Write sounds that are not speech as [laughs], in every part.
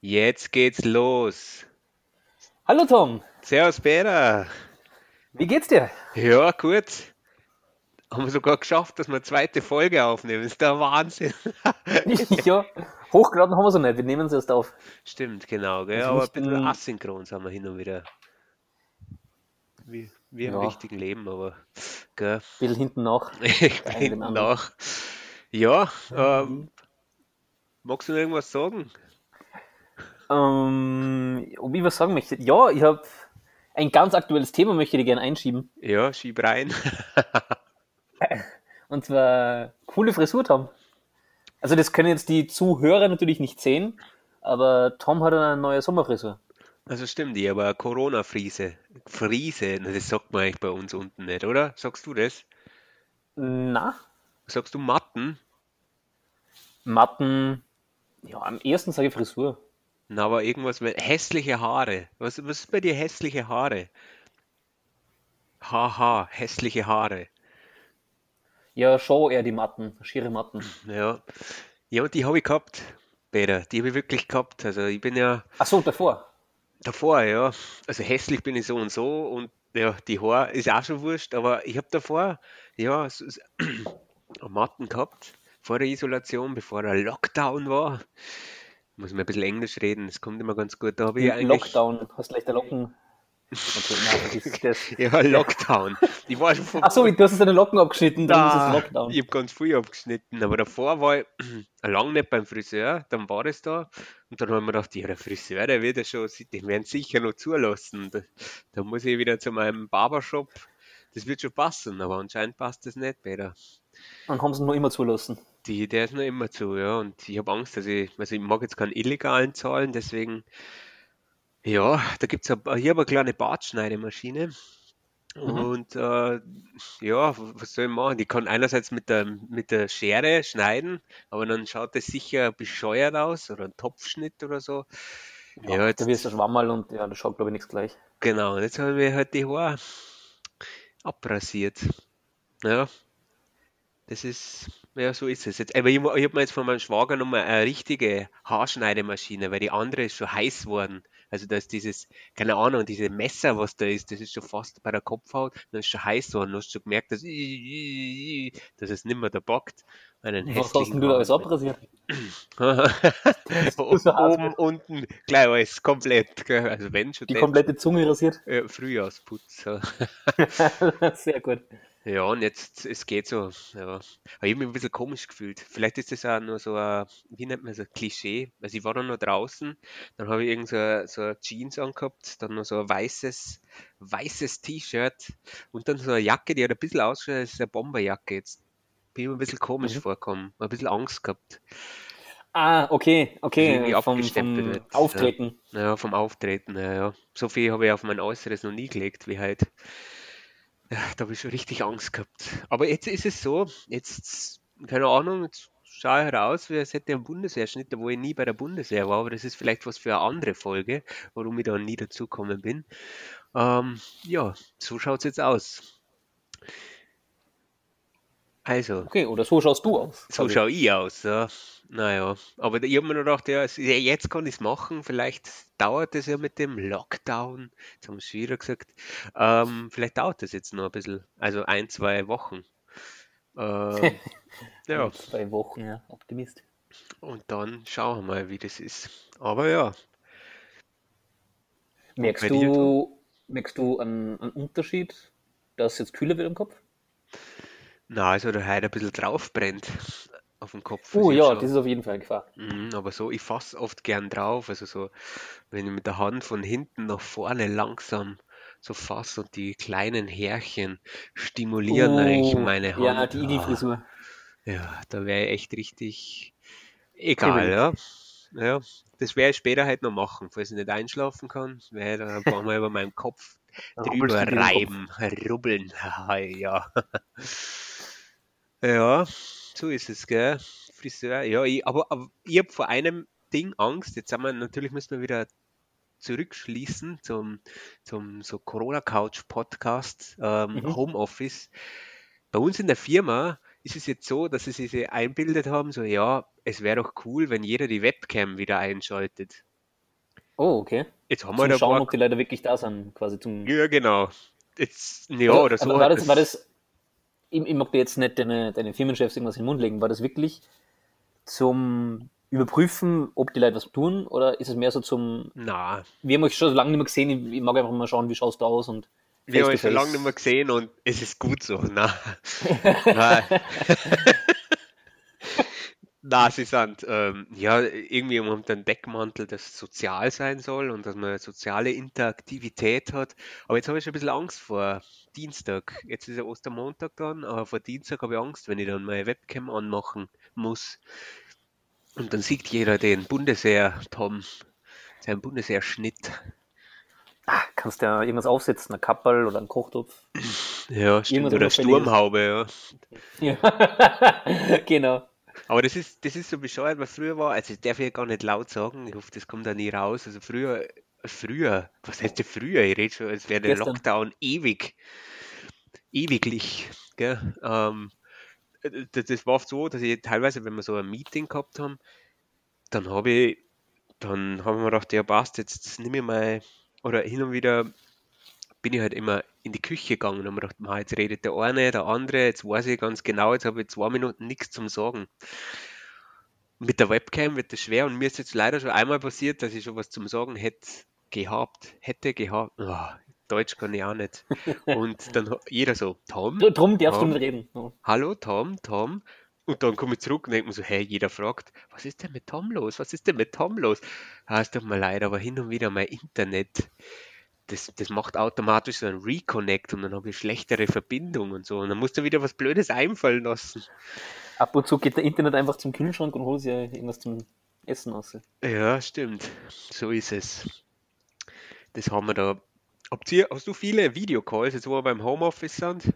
Jetzt geht's los. Hallo Tom, Servus Peter. wie geht's dir? Ja, gut. Haben wir sogar geschafft, dass wir eine zweite Folge aufnehmen. Das ist der Wahnsinn. [laughs] ja, hochgeladen haben wir so nicht, wir nehmen es erst auf. Stimmt, genau. Gell? Also Aber ein bisschen asynchron sind wir hin und wieder. Wie, wie im Ja. richtigen Leben, aber gell? Bisschen hinten nach. [laughs] ich bin anderen. nach. Ja, ähm, magst du noch irgendwas sagen? Ähm, ob ich was sagen möchte? Ja, ich habe ein ganz aktuelles Thema, möchte ich gerne einschieben. Ja, schieb rein. [laughs] Und zwar coole Frisur, Tom. Also das können jetzt die Zuhörer natürlich nicht sehen, aber Tom hat eine neue Sommerfrisur. Also stimmt, ich aber Corona-Friese. Friese, das sagt man eigentlich bei uns unten nicht, oder? Sagst du das? Na, Sagst du Matten? Matten, ja, am ersten sage ich Frisur. Na, aber irgendwas mit hässliche Haare. Was, was ist bei dir hässliche Haare? Haha, hässliche Haare. Ja, schon eher die Matten, schiere Matten. Ja. Ja, und die habe ich gehabt, Peter. Die habe ich wirklich gehabt. Also ich bin ja Ach so, davor. davor, ja. Also hässlich bin ich so und so und ja, die Haare ist auch schon wurscht, aber ich habe davor, ja, so, so, [clears throat] Matten gehabt, vor der Isolation, bevor der Lockdown war. Muss man ein bisschen Englisch reden, das kommt immer ganz gut. Da habe ich. Lockdown, hast leichter Locken. Okay, nein. [laughs] Ja, Lockdown. Die war schon von Ach so, du hast deine Locken abgeschnitten, dann ist Da, es Lockdown. ich habe ganz früh abgeschnitten, aber davor war ich [clears throat] lange nicht beim Friseur, dann war das da und dann haben wir gedacht, ja, der Friseur, der wird ja schon, den werden sicher noch zulassen. Da, da muss ich wieder zu meinem Barbershop, das wird schon passen, aber anscheinend passt das nicht, Peter. Dann haben sie ihn noch immer zulassen. Die, der ist noch immer zu, ja, und ich habe Angst, dass ich, also ich mag jetzt keinen illegalen zahlen, deswegen, ja, da gibt es, hier habe eine kleine Bartschneidemaschine. Und äh, ja, was soll ich machen? Die kann einerseits mit der, mit der Schere schneiden, aber dann schaut das sicher bescheuert aus oder ein Topfschnitt oder so. Ja, Ja, jetzt, da wirst du Schwammerl und ja, das schaut glaube ich nichts gleich. genau, und jetzt haben wir halt die Haare abrasiert. Ja, das ist, ja, so ist es jetzt. Aber ich, ich habe mir jetzt von meinem Schwager nochmal eine richtige Haarschneidemaschine, weil die andere ist schon heiß worden. Also da ist dieses, keine Ahnung, diese Messer, was da ist, das ist schon fast bei der Kopfhaut, dann ist schon heiß worden. Du hast schon gemerkt, dass, dass es nicht mehr da bockt. Was hast denn du da alles abrasiert? O- [laughs] hart Oben, [laughs] unten, gleich alles, komplett. gell. Also wenn schon, Die komplette Zunge rasiert? Frühjahrsputz. [laughs] Sehr gut. Ja, und jetzt, es geht so. Ja. Aber ich habe mich ein bisschen komisch gefühlt. Vielleicht ist das auch nur so ein, wie nennt man so, ein Klischee. Also ich war dann noch draußen, dann habe ich irgend so, ein- so eine Jeans angehabt, dann noch so ein weißes, weißes T-Shirt und dann so eine Jacke, die hat ein bisschen ausgeschaut, als eine Bomberjacke. Jetzt bin ich mir ein bisschen komisch Mhm. vorgekommen, ein bisschen Angst gehabt. Ah, okay, okay. Vom, vom ja. Auftreten. Ja, vom Auftreten, ja, ja. So viel habe ich auf mein Äußeres noch nie gelegt wie heute. Ja, da habe ich schon richtig Angst gehabt. Aber jetzt ist es so, jetzt, keine Ahnung, jetzt schaue ich halt aus, wie als hätte einen Bundeswehrschnitt, wo ich nie bei der Bundeswehr war, aber das ist vielleicht was für eine andere Folge, warum ich da nie dazugekommen bin. Ähm, ja, so schaut es jetzt aus. Also, Okay, oder so schaust du aus. so schaue ich aus, ja. Naja, aber ich habe mir noch gedacht, ja, jetzt kann ich es machen. Vielleicht dauert es ja mit dem Lockdown. Jetzt haben wir es wieder gesagt. Ähm, vielleicht dauert es jetzt noch ein bisschen. Also ein, zwei Wochen. Ähm, [laughs] ja, Zwei Wochen, ja. Optimist. und dann schauen wir mal, wie das ist. Aber ja, Merkst du, merkst du einen, einen Unterschied, dass es jetzt kühler wird im Kopf? na, also der heute ein bisschen drauf brennt auf dem Kopf. Oh ja, schon- das ist auf jeden Fall eine Gefahr. Mhm, aber so, ich fasse oft gern drauf, also so, wenn ich mit der Hand von hinten nach vorne langsam so fasse und die kleinen Härchen stimulieren eigentlich Oh, meine Hand. Ja, die Ah, Igel-Frisur. ja, da wäre ich echt richtig egal, ja. Ja, das werde ich später halt noch machen, falls ich nicht einschlafen kann, werde ich dann ein paar Mal über meinem Kopf [laughs] drüber den reiben, rubbeln, [laughs] ja. Ja, so ist es, gell? Friseur, ja, ich, aber, aber ich habe vor einem Ding Angst. Jetzt haben wir, natürlich müssen wir wieder zurückschließen zum, zum so Corona-Couch-Podcast, ähm, Mhm. Homeoffice. Bei uns in der Firma ist es jetzt so, dass sie sich einbildet haben, so ja, es wäre doch cool, wenn jeder die Webcam wieder einschaltet. Oh, okay. Jetzt haben Zum wir da Schauen, paar, ob die Leute wirklich da sind, quasi zum. ja genau. Jetzt, ja, Also, oder so. aber war das, war das, ich, ich mag dir jetzt nicht deine, deine Firmenchefs irgendwas in den Mund legen, war das wirklich zum Überprüfen, ob die Leute was tun, oder ist es mehr so zum, Na, wir haben euch schon so lange nicht mehr gesehen, ich, ich mag einfach mal schauen, wie schaust du aus und wir haben uns schon lange nicht mehr gesehen und es ist gut so. Na. [laughs] [laughs] Na, sie sind ähm, ja irgendwie unter den Deckmantel, das sozial sein soll und dass man soziale Interaktivität hat. Aber jetzt habe ich schon ein bisschen Angst vor Dienstag. Jetzt ist ja Ostermontag dann, aber vor Dienstag habe ich Angst, wenn ich dann meine Webcam anmachen muss. Und dann sieht jeder den Bundesheer, Tom, seinen Bundesheerschnitt. Ah, kannst ja irgendwas aufsetzen, ein Kapperl oder ein Kochtopf. Ja, stimmt. Irgendwas Oder. Sturmhaube, ja. [laughs] Ja. [laughs] genau. Aber das ist, das ist so bescheuert, weil früher war, also das darf ich ja gar nicht laut sagen, ich hoffe, das kommt da nie raus. Also früher, früher, was heißt denn früher? Ich rede schon, als wäre der Gestern. Lockdown ewig, ewiglich. Gell? Ähm, das, das war oft so, dass ich teilweise, wenn wir so ein Meeting gehabt haben, dann habe ich, dann haben wir gedacht, ja passt, jetzt nehme ich mal, oder hin und wieder bin ich halt immer in die Küche gegangen und habe mir gedacht, "Ma, jetzt redet der eine, der andere, jetzt weiß ich ganz genau, jetzt habe ich zwei Minuten nichts zum Sagen. Mit der Webcam wird das schwer und mir ist jetzt leider schon einmal passiert, dass ich schon was zum Sagen hätte gehabt, hätte gehabt. Ah, Deutsch kann ich auch nicht. [laughs] Und dann jeder so, Tom, Drum darfst du Tom, nicht reden. Ja. hallo Tom, Tom. Und dann komme ich zurück und denke mir so, hey, jeder fragt, was ist denn mit Tom los? Was ist denn mit Tom los? Ah, es tut mir leid, aber hin und wieder mein Internet, das, das macht automatisch so ein Reconnect und dann habe ich schlechtere Verbindung und so. Und dann musst du wieder was Blödes einfallen lassen. Ab und zu geht der Internet einfach zum Kühlschrank und holt sich irgendwas zum Essen raus. Ja, stimmt. So ist es. Das haben wir da. Habt ihr, hast du viele Videocalls, jetzt wo wir beim Homeoffice sind?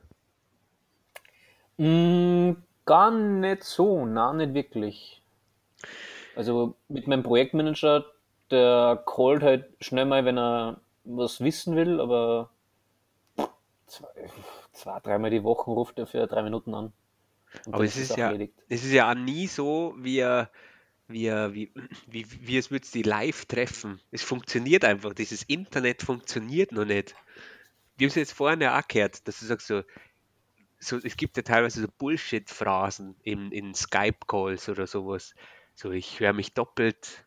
Mm, gar nicht so, na, nicht wirklich. Also mit meinem Projektmanager, der callt halt schnell mal, wenn er was wissen will, aber zwei, zwei dreimal die Woche ruft er für drei Minuten an. Aber es ist ja, erledigt. es ist ja auch nie so, wie, er- wie, wie, wie, wie es würdest die live treffen. Es funktioniert einfach. Dieses Internet funktioniert noch nicht. Wir haben es jetzt vorhin ja auch gehört, dass du sagst so, so es gibt ja teilweise so Bullshit-Phrasen in, in Skype-Calls oder sowas. So, ich höre mich doppelt.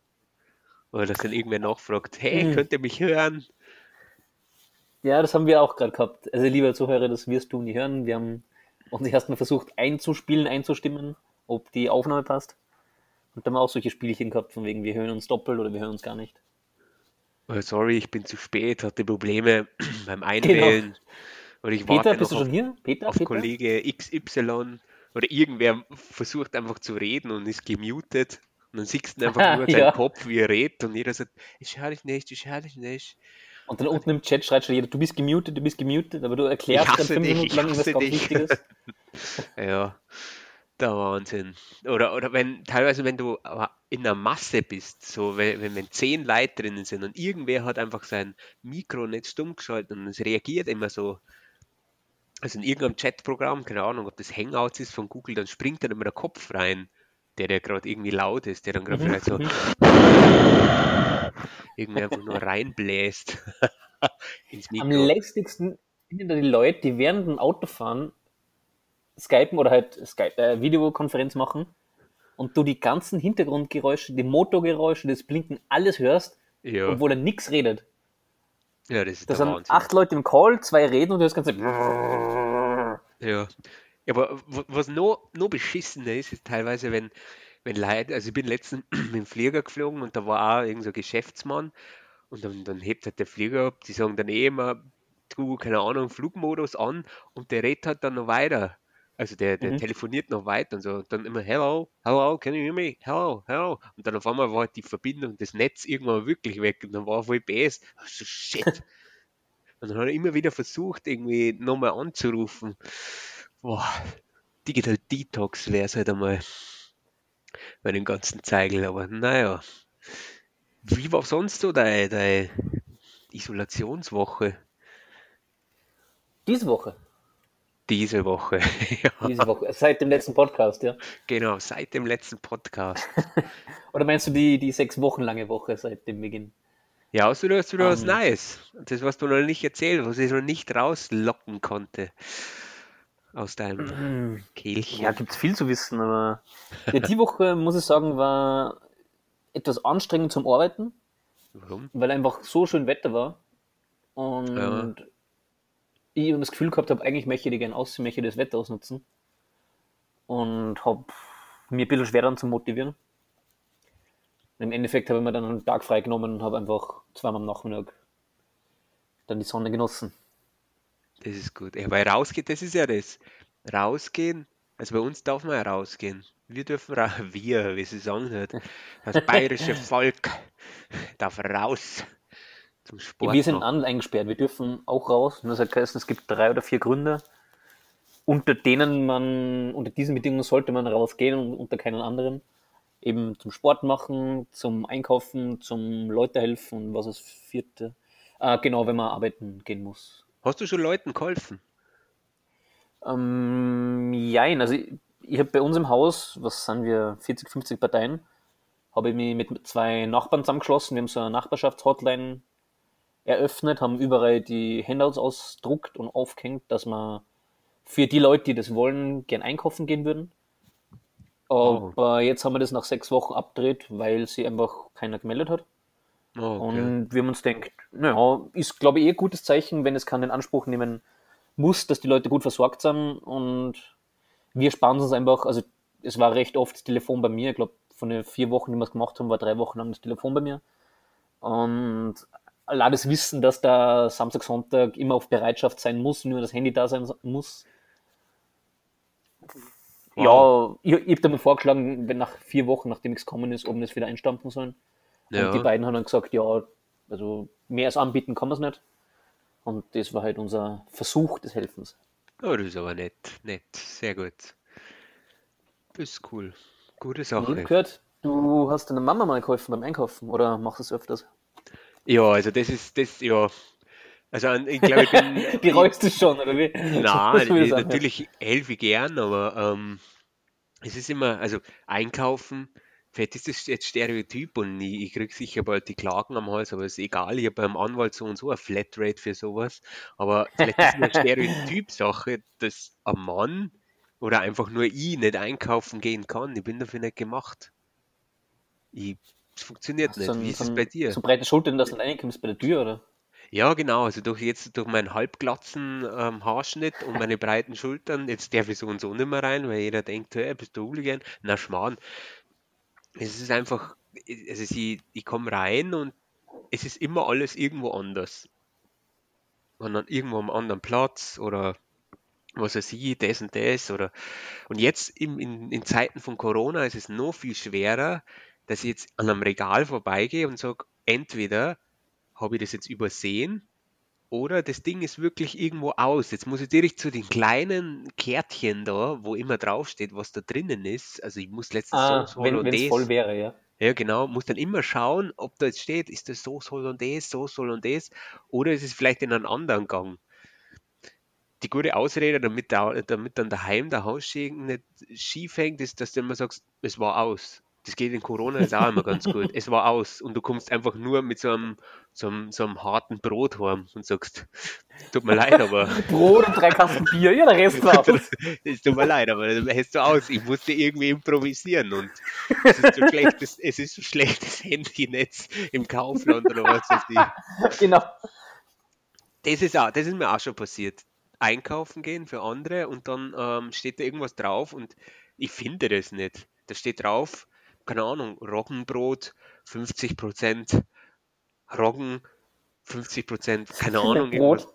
Oder dass dann irgendwer nachfragt, hey, Mhm. könnt ihr mich hören? Ja, das haben wir auch gerade gehabt. Also lieber Zuhörer, das wirst du nie hören. Wir haben uns erstmal versucht einzuspielen, einzustimmen, ob die Aufnahme passt. Und dann haben wir auch solche Spielchen gehabt, von wegen wir hören uns doppelt oder wir hören uns gar nicht. Oh, sorry, ich bin zu spät, hatte Probleme [clears throat] beim Einwählen. Oder ich Peter, warte bist du schon auf, hier? Peter, auf Peter? Kollege XY oder irgendwer versucht einfach zu reden und ist gemutet. Und dann siehst du einfach [laughs] nur seinen Ja. Kopf, wie er redet und jeder sagt, ich höre dich nicht, ich höre dich nicht. Und dann unten im Chat schreit schon jeder, du bist gemutet, du bist gemutet, aber du erklärst dann fünf dich, Minuten lang irgendwas ganz. Wichtiges. Ja, der Wahnsinn. Oder, oder wenn, teilweise, wenn du in einer Masse bist, so wenn, wenn, wenn zehn Leute drinnen sind und irgendwer hat einfach sein Mikro nicht stumm geschaltet und es reagiert immer so, also in irgendeinem Chatprogramm, keine Ahnung, ob das Hangouts ist von Google, dann springt dann immer der Kopf rein, der, der gerade irgendwie laut ist, der dann gerade Mhm, vielleicht so mhm. [laughs] irgendwie einfach nur reinbläst [laughs] Am lästigsten sind die Leute, die während dem Autofahren Skypen oder halt Skype, äh, Videokonferenz machen und du die ganzen Hintergrundgeräusche, die Motorgeräusche, das Blinken, alles hörst, Ja, obwohl er nichts redet. ja, das ist Da sind Wahnsinn. acht Leute im Call, zwei reden und du hörst ganz Ja. Ja, aber was noch, noch beschissener ist, ist teilweise, wenn, wenn Leute, also ich bin letztens [clears throat] mit dem Flieger geflogen und da war auch irgend so ein Geschäftsmann und dann, dann hebt halt der Flieger ab, die sagen dann eh immer, du, keine Ahnung, Flugmodus an und der redet halt dann noch weiter. Also der, der Mhm. telefoniert noch weiter und so. Und dann immer, hello, hello, can you hear me? Hello, hello. Und dann auf einmal war halt die Verbindung, das Netz irgendwann wirklich weg und dann war voll BS. So, shit. [laughs] Und dann hat er immer wieder versucht, irgendwie nochmal anzurufen. Boah, Digital Detox wäre es halt einmal bei dem ganzen Zeigel, aber naja. Wie war sonst so deine, deine Isolationswoche Diese Woche. diese Woche? [laughs] ja, Diese Woche. Seit dem letzten Podcast, ja. genau, seit dem letzten Podcast. [laughs] Oder meinst du die, die sechs Wochen lange Woche seit dem Beginn? Ja, außer du hast wieder was Ähm, Neues. Das, was du noch nicht erzählt, was ich noch nicht rauslocken konnte aus deinem Ja, Kehlchen. gibt es viel zu wissen, aber [laughs] ja, die Woche, muss ich sagen, war etwas anstrengend zum Arbeiten, Warum? weil einfach so schön Wetter war. Ja. Und ich das Gefühl gehabt habe, eigentlich möchte ich gerne aussehen, möchte das Wetter ausnutzen. Und habe mir ein bisschen schwer dann zu motivieren. Im Endeffekt habe ich mir dann einen Tag freigenommen und habe einfach zweimal am Nachmittag dann die Sonne genossen. Das ist gut. Ja, weil rausgehen, das ist ja das. Rausgehen, also bei uns darf man ja rausgehen. Wir dürfen raus, [laughs] wir, wie sie sagen halt. Das bayerische [laughs] Volk darf raus zum Sport wir sind eingesperrt, wir dürfen auch raus. Nur es hat geheißen, es gibt drei oder vier Gründe, unter denen man, unter diesen Bedingungen sollte man rausgehen und unter keinen anderen. Eben zum Sport machen, zum Einkaufen, zum Leute helfen und was ist das vierte? Ah, genau, wenn man arbeiten gehen muss. Hast du schon Leuten geholfen? Ähm, jein, also ich, ich habe bei uns im Haus, was sind wir, 40, 50 Parteien, habe ich mich mit zwei Nachbarn zusammengeschlossen. Wir haben so eine Nachbarschaftshotline eröffnet, haben überall die Handouts ausdruckt und aufgehängt, dass man für die Leute, die das wollen, gern einkaufen gehen würden. Oh, Aber jetzt haben wir das nach sechs Wochen abgedreht, weil sie einfach keiner gemeldet hat. Okay. Und wir haben uns gedacht, naja, ist glaube ich eh ein gutes Zeichen, wenn es keinen in Anspruch nehmen muss, dass die Leute gut versorgt sind. Und wir sparen uns einfach, also es war recht oft das Telefon bei mir. Ich glaube, von den vier Wochen, die wir es gemacht haben, war drei Wochen lang das Telefon bei mir. Und allein das Wissen, dass da Samstag, Sonntag immer auf Bereitschaft sein muss, nur das Handy da sein muss. Wow. Ja, ich, ich habe damit vorgeschlagen, wenn nach vier Wochen, nachdem nichts gekommen ist, ob wir das wieder einstampfen sollen. Und die Ja, beiden haben dann gesagt, ja, also mehr als anbieten kann man es nicht. Und das war halt unser Versuch des Helfens. oh, das ist aber nett, nett, sehr gut. Das ist cool. Gute Und ich Sache. gehört, du hast deiner Mama mal geholfen beim Einkaufen oder machst du es öfters? Ja, also das ist, das, ja. Also ich glaube, ich bin, [laughs] Bereust du schon, oder wie? will ich ja. natürlich helfe ich gern, aber ähm, es ist immer, also einkaufen, vielleicht ist das jetzt Stereotyp und ich, ich kriege sicher bald die Klagen am Hals, aber ist egal, ich habe beim Anwalt so und so eine Flatrate für sowas, aber vielleicht ist es eine Stereotypsache, dass ein Mann oder einfach nur ich nicht einkaufen gehen kann. Ich bin dafür nicht gemacht. Ich, es funktioniert du nicht. Wie so, ist es so, bei dir? so breite Schultern, dass du nicht reinkommst bei der Tür, oder? Ja, genau. Also durch jetzt durch meinen halbglatzen ähm, Haarschnitt und meine breiten Schultern, jetzt darf ich so und so nicht mehr rein, weil jeder denkt, hey, bist du Hooligan? Na, Schmarrn. Es ist einfach, also ich, ich komme rein und es ist immer alles irgendwo anders. Und dann irgendwo am anderen Platz oder was weiß ich, das und das oder und jetzt im, in, in Zeiten von Corona ist es noch viel schwerer, dass ich jetzt an einem Regal vorbeigehe und sage, entweder habe ich das jetzt übersehen oder das Ding ist wirklich irgendwo aus. Jetzt muss ich direkt zu den kleinen Kärtchen da, wo immer draufsteht, was da drinnen ist. Also ich muss letztens Ah, Sauce wenn es voll Hollandaise, wäre, ja. ja genau, muss dann immer schauen, ob da jetzt steht, ist das Sauce Hollandaise, Sauce Hollandaise oder ist es vielleicht in einem anderen Gang. Die gute Ausrede, damit, da, damit dann daheim der Haussegen nicht schief hängt, ist, dass du immer sagst, es war aus. Das geht in Corona jetzt auch immer ganz gut. Es war aus. Und du kommst einfach nur mit so einem, so einem, so einem harten Brot heim und sagst, tut mir leid, aber [laughs] Brot und drei Kasten Bier, ja, der Rest war aus. [laughs] es tut mir leid, aber dann hättest du aus. Ich musste irgendwie improvisieren und es ist so schlechtes, [laughs] es ist so schlechtes Handynetz im Kaufland oder was weiß ich. genau. Das ist auch, das ist mir auch schon passiert. Einkaufen gehen für andere und dann ähm, steht da irgendwas drauf und ich finde das nicht. Da steht drauf, keine Ahnung, Roggenbrot, 50% Roggen, 50%, keine Ahnung, Brot.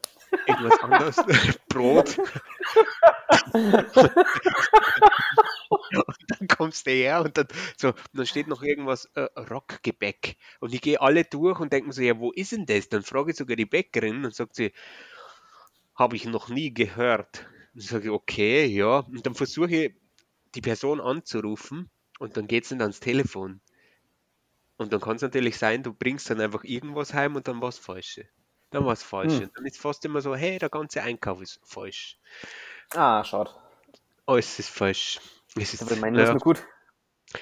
irgendwas, irgendwas anderes. [laughs] Brot. und dann kommst du her und dann, so, und dann steht noch irgendwas, äh, Rockgebäck. Und ich gehe alle durch und denke mir so, ja, wo ist denn das? Dann frage ich sogar die Bäckerin und sagt sie, habe ich noch nie gehört. Dann sage ich, okay, ja. Und dann versuche ich, die Person anzurufen und dann geht es nicht ans Telefon. Und dann kann es natürlich sein, du bringst dann einfach irgendwas heim und dann war es Falsche. Dann war es falsch. Hm. Und dann ist fast immer so, hey, der ganze Einkauf ist falsch. Ah, schade. Alles ist falsch. Es ist, Aber meine ist ja, nur gut.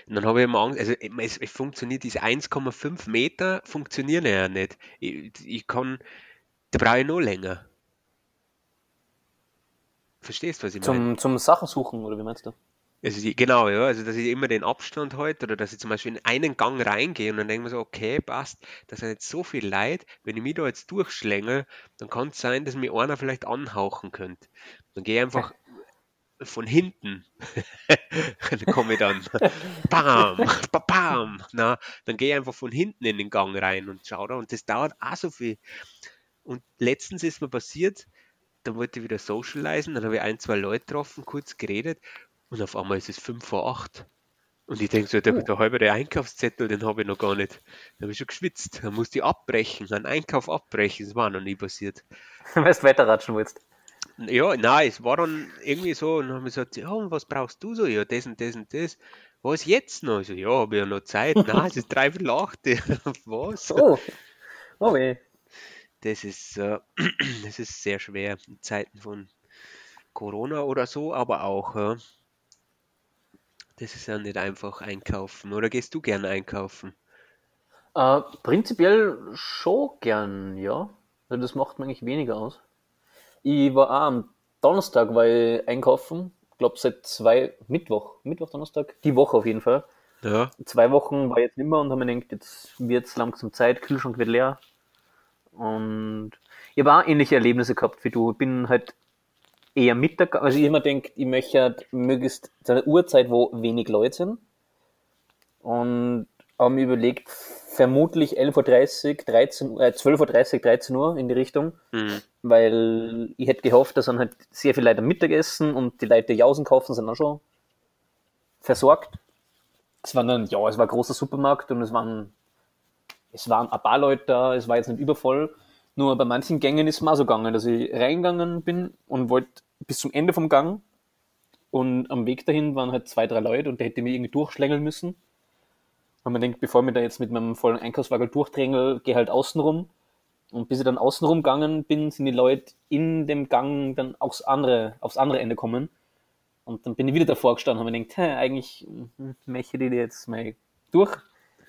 Und dann habe ich immer Angst, also es, es funktioniert, diese 1,5 Meter funktionieren ja nicht. Ich, ich kann, da brauche ich noch länger. Verstehst du, was ich meine? Zum, zum Sachen suchen, oder wie meinst du? Also die, genau, ja, also dass ich immer den Abstand halte oder dass ich zum Beispiel in einen Gang reingehe und dann denke ich mir so, okay, passt, da sind jetzt so viel Leid, wenn ich mich da jetzt durchschlänge, dann kann es sein, dass mir einer vielleicht anhauchen könnte. Dann gehe ich einfach von hinten, [laughs] dann komme ich dann, bam, ba- bam, na, dann gehe ich einfach von hinten in den Gang rein und schaue da. Und das dauert auch so viel. Und letztens ist mir passiert, da wollte ich wieder socialisen, dann habe ich ein, zwei Leute getroffen, kurz geredet und auf einmal ist es 5 vor 8. Und ich denke so, der, der halbe Einkaufszettel, den habe ich noch gar nicht. Da habe ich schon geschwitzt. Da musste ich abbrechen, einen Einkauf abbrechen. Das war noch nie passiert. [laughs] Weil du weiterratschen willst. Ja, nein, es war dann irgendwie so, und dann haben wir gesagt, ja, und was brauchst du so? Ja, das und das und das. Was jetzt noch? Ich so, ja, habe ich ja noch Zeit. [laughs] Nein, es ist dreiviertel acht. [laughs] Was? Oh, oh weh. Das ist, äh, [clears throat] das ist sehr schwer in Zeiten von Corona oder so, aber auch, ja. Das ist ja nicht einfach einkaufen. Oder gehst du gern einkaufen? Äh, prinzipiell schon gern, ja. Also das macht mir eigentlich weniger aus. Ich war auch am Donnerstag war ich einkaufen. Ich glaube seit zwei, Mittwoch, Mittwoch, Donnerstag, die Woche auf jeden Fall. Ja, Zwei Wochen war ich jetzt nicht mehr und habe mir gedacht, jetzt wird es langsam Zeit, Kühlschrank wird leer. Und ich habe auch ähnliche Erlebnisse gehabt wie du. Ich bin halt eher Mittag, also ich immer denke, ich möchte halt möglichst zu einer Uhrzeit, wo wenig Leute sind. Und habe mir überlegt, vermutlich 11.30 Uhr, 13, äh, 12.30 Uhr, 13 Uhr in die Richtung, mhm. weil ich hätte gehofft, dass dann halt sehr viele Leute am Mittagessen und die Leute, die Jausen kaufen, sind auch schon versorgt. Es war dann, ja, es war ein großer Supermarkt und es waren, es waren ein paar Leute da, es war jetzt nicht übervoll. Nur bei manchen Gängen ist es mir auch so gegangen, dass ich reingegangen bin und wollte bis zum Ende vom Gang und am Weg dahin waren halt zwei, drei Leute und der hätte mich irgendwie durchschlängeln müssen. Und man denkt, bevor ich mir da jetzt mit meinem vollen Einkaufswagen durchdrängel, gehe halt außen rum. Und bis ich dann außen rum gegangen bin, sind die Leute in dem Gang dann aufs andere, aufs andere Ende kommen. Und dann bin ich wieder davor gestanden und habe mir gedacht, eigentlich hm, möchte ich die jetzt mal durch.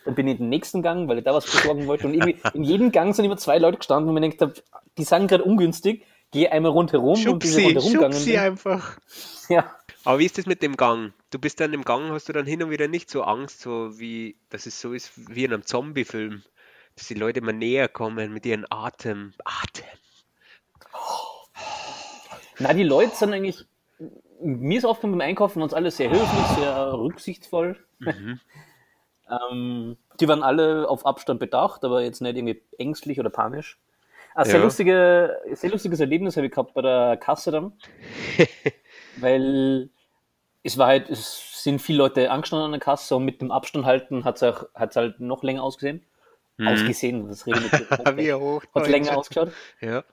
Dann bin ich in den nächsten Gang, weil ich da was besorgen wollte. Und irgendwie in jedem Gang sind immer zwei Leute gestanden und mir gedacht, hab, die sind gerade ungünstig. Gehe einmal rundherum und bis ich Schubsi, rundherum gegangen schubsi bin. einfach. Ja, Aber wie ist das mit dem Gang? Du bist dann im Gang, hast du dann hin und wieder nicht so Angst, so wie, dass es so ist wie in einem Zombie-Film, dass die Leute immer näher kommen mit ihren Atem. Atem. Na, die Leute sind eigentlich, mir ist oft beim Einkaufen waren uns alle sehr höflich, sehr rücksichtsvoll. Mhm. Ähm, die waren alle auf Abstand bedacht, aber jetzt nicht irgendwie ängstlich oder panisch. Ein sehr, Ja. lustige, sehr lustiges Erlebnis habe ich gehabt bei der Kasse dann, [laughs] weil es war halt, es sind viele Leute angestanden an der Kasse und mit dem Abstand halten hat es hat's halt noch länger ausgesehen. Ausgesehen, das rede ich mit [laughs] Mhm. Wie hoch. Hat länger ausgeschaut. Ja.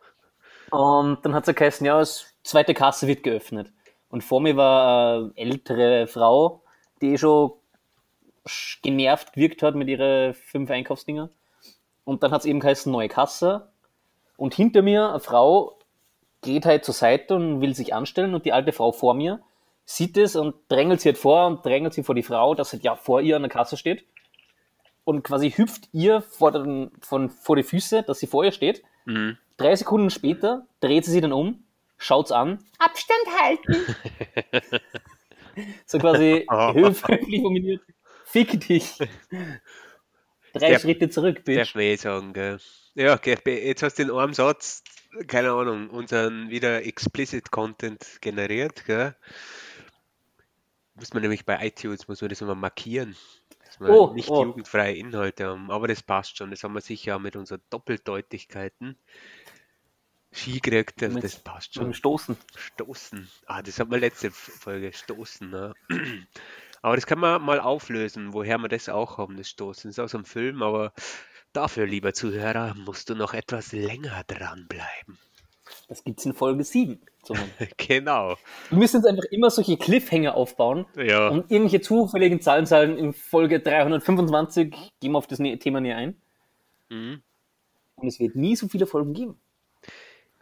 Und dann hat es geheißen, ja, das zweite Kasse wird geöffnet. Und vor mir war eine ältere Frau, die eh schon sch- genervt gewirkt hat mit ihren fünf Einkaufsdinger. Und dann hat es eben geheißen, neue Kasse. Und hinter mir eine Frau geht halt zur Seite und will sich anstellen und die alte Frau vor mir sieht es und drängelt sie halt vor und drängelt sie vor die Frau, dass halt ja vor ihr an der Kasse steht und quasi hüpft ihr vor, den, von, vor die Füße, dass sie vor ihr steht. Mhm. Drei Sekunden später dreht sie sich dann um, schaut's an, Abstand halten. [laughs] so quasi Ah. [laughs] höflich formuliert, fick dich. Drei Der- Schritte zurück, Bitch. Darf man eh sagen, gell. Ja, okay, jetzt hast du in einem Satz, keine Ahnung, unseren wieder explicit Content generiert, gell. Muss man nämlich bei iTunes, muss man das immer markieren, dass wir Oh, nicht oh. jugendfreie Inhalte haben. Aber das passt schon, das haben wir sicher mit unseren Doppeldeutigkeiten Ski gekriegt, also Mit- das passt schon. Stoßen. Stoßen. Ah, das hat man letzte Folge, Stoßen. Ne? [clears throat] Aber das kann man mal auflösen, woher wir das auch haben, das Stoßen. Das ist aus einem Film, aber dafür, lieber Zuhörer, musst du noch etwas länger dranbleiben. Das gibt's in Folge 7. So. [laughs] Genau. Wir müssen jetzt einfach immer solche Cliffhanger aufbauen Ja, und irgendwelche zufälligen Zahlen sagen. In Folge 325 gehen wir auf das ne- Thema nie ein. Mhm. Und es wird nie so viele Folgen geben.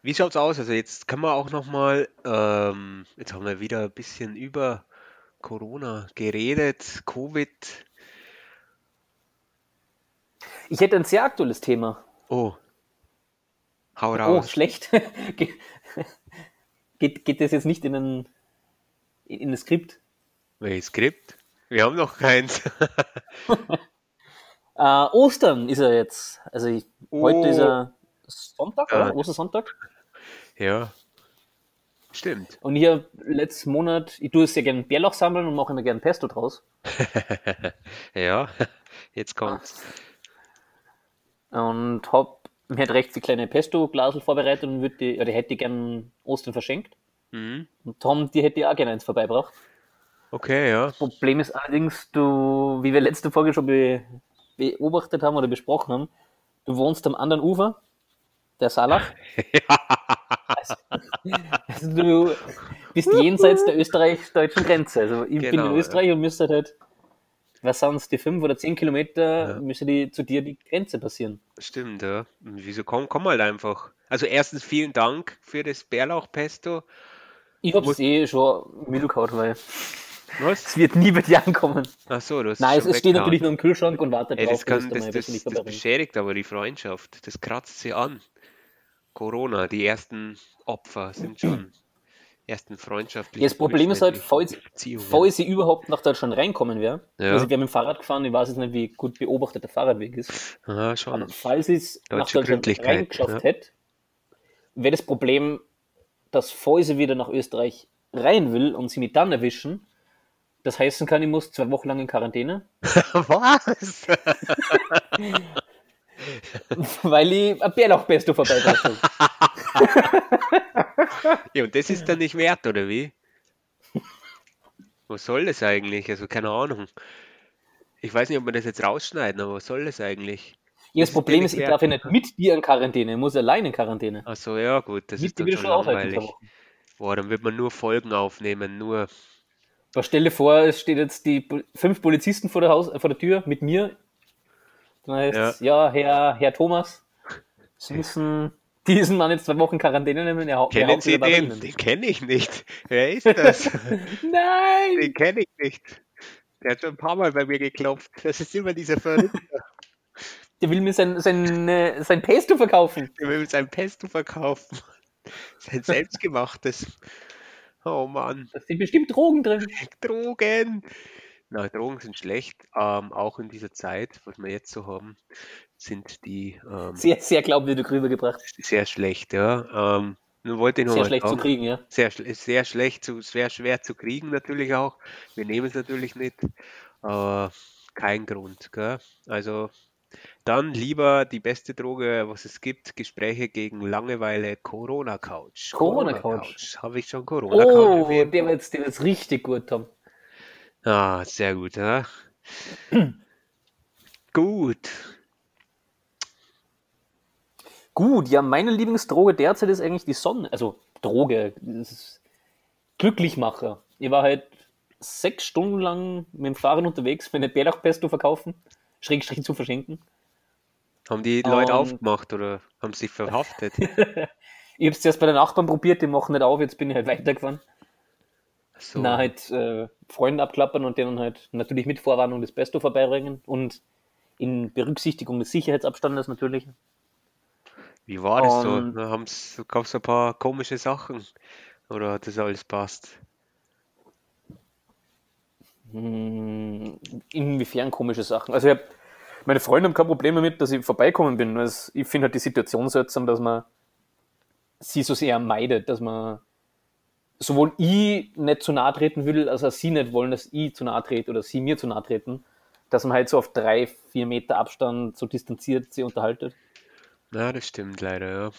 Wie schaut's aus? Also jetzt kann man auch noch mal, ähm, jetzt haben wir wieder ein bisschen über Corona geredet, Covid. Ich hätte ein sehr aktuelles Thema. Oh. Hau Oh, raus. schlecht. [laughs] Ge- geht, geht das jetzt nicht in ein, in das Skript? Welches Skript? Wir haben noch keins. [laughs] Äh, Ostern ist er jetzt. Also ich, heute Oh. ist er Sonntag, Ja. oder? Ostersonntag. ja. Stimmt. Und habe letzten Monat, ich tue es sehr gerne Bärlauch sammeln und mache immer gerne Pesto draus. [laughs] ja. [laughs] Jetzt kommt's. Und habe mir halt recht viele kleine Pesto-Glasel vorbereitet und würde die, oder hätte die gerne Ostern verschenkt. Mhm. Und Tom, die hätte ich auch gerne eins vorbeibracht. Okay, ja. Problem ist allerdings, du, wie wir letzte Folge schon be, beobachtet haben oder besprochen haben, du wohnst am anderen Ufer, der Salach. [laughs] [laughs] Also du bist jenseits der österreich-deutschen Grenze. Also ich bin Genau, in ja. Österreich und müsste halt, was sind es, die fünf oder zehn Kilometer, Ja. müsste die zu dir die Grenze passieren. Stimmt, ja. Wieso komm, komm halt einfach. Also erstens vielen Dank für das Bärlauchpesto. Ich hab's Muss- eh schon gehauen, weil Was? es wird nie bei dir ankommen. Ach so, du hast Nein, es, es steht natürlich nur im Kühlschrank und wartet Ey, drauf, das, kann, du das, das, das beschädigt aber die Freundschaft. Das kratzt sie an. Corona, die ersten Opfer sind schon ersten freundschaftlichen Ja, das Problem ist halt, falls, falls ich überhaupt nach Deutschland reinkommen wäre, Ja. also wir haben mit dem Fahrrad gefahren, ich weiß jetzt nicht, wie gut beobachtet der Fahrradweg ist, Aha, aber falls ich es nach Deutschland reingeschafft ja. hätte, wäre das Problem, dass falls ich wieder nach Österreich rein will und sie mich dann erwischen, das heißen kann, ich muss zwei Wochen lang in Quarantäne, [laughs] Was? [laughs] [laughs] weil ich ein Bärlauchpesto vorbeigebracht [laughs] habe. Ja, und das ist dann nicht wert, oder wie? Was soll das eigentlich? Also keine Ahnung. Ich weiß nicht, ob wir das jetzt rausschneiden, aber was soll das eigentlich? Ja, das ist Problem ist, ich darf ja nicht mit dir in Quarantäne, ich muss allein in Quarantäne. Ach so, ja gut, das Mit ist dann schon schon langweilig. Boah, dann wird man nur Folgen aufnehmen, nur. Aber stell dir vor, es steht jetzt die fünf Polizisten vor der, Haus, äh, vor der Tür mit mir. Dann heißt es, ja, Herr, Herr Thomas, Sie müssen diesen Mann jetzt zwei Wochen Quarantäne nehmen. Er, er Kennen haut Sie den? Den kenne ich nicht. Wer ist das? [laughs] Nein! Den kenne ich nicht. Der hat schon ein paar Mal bei mir geklopft. Das ist immer dieser Verrückte. [laughs] Der will mir sein, sein, äh, sein Pesto verkaufen. Der will sein Pesto verkaufen. Sein selbstgemachtes. Oh Mann. Da sind bestimmt Drogen drin. Drogen. Na, Drogen sind schlecht. Ähm, auch in dieser Zeit, was wir jetzt so haben, sind die ähm, Sehr, sehr glaubwürdig rübergebracht. sehr schlecht, ja. Ähm, nur wollte ich nur Sehr mal schlecht zu sagen, kriegen, ja. Sehr, sehr schlecht, zu, sehr schwer zu kriegen natürlich auch. Wir nehmen es natürlich nicht. Aber kein Grund, gell? Also dann lieber die beste Droge, was es gibt, Gespräche gegen Langeweile, Corona Couch. Corona Couch. Habe ich schon Corona Couch Oh, erwähnt? der wird wird's richtig gut, Tom. Ah, sehr gut, ja. [clears throat] Gut. Gut, ja, meine Lieblingsdroge derzeit ist eigentlich die Sonne. Also Droge, Glücklichmacher. Ich war halt sechs Stunden lang mit dem Fahrrad unterwegs, meine Bärlauchpesto verkaufen, Schrägstrich zu verschenken. Haben die Leute Und- aufgemacht oder haben sie sich verhaftet? [laughs] Ich habe es zuerst bei den Nachbarn probiert, die machen nicht auf, jetzt bin ich halt weitergefahren. So. Na, halt äh, Freunde abklappern und denen halt natürlich mit Vorwarnung das Pesto vorbeibringen und in Berücksichtigung des Sicherheitsabstandes natürlich. Wie war das so? Und- Na, Haben's, gab's ein paar komische Sachen? Oder hat das alles passt? Hm, inwiefern komische Sachen. Also hab, meine Freunde haben kein Problem damit, dass ich vorbeikommen bin. Also ich finde halt die Situation seltsam, dass man sie so sehr meidet, dass man sowohl ich nicht zu nahe treten will, als auch sie nicht wollen, dass ich zu nahe trete oder sie mir zu nahe treten, dass man halt so auf drei, vier Meter Abstand so distanziert sie unterhaltet. Na, das stimmt leider, ja.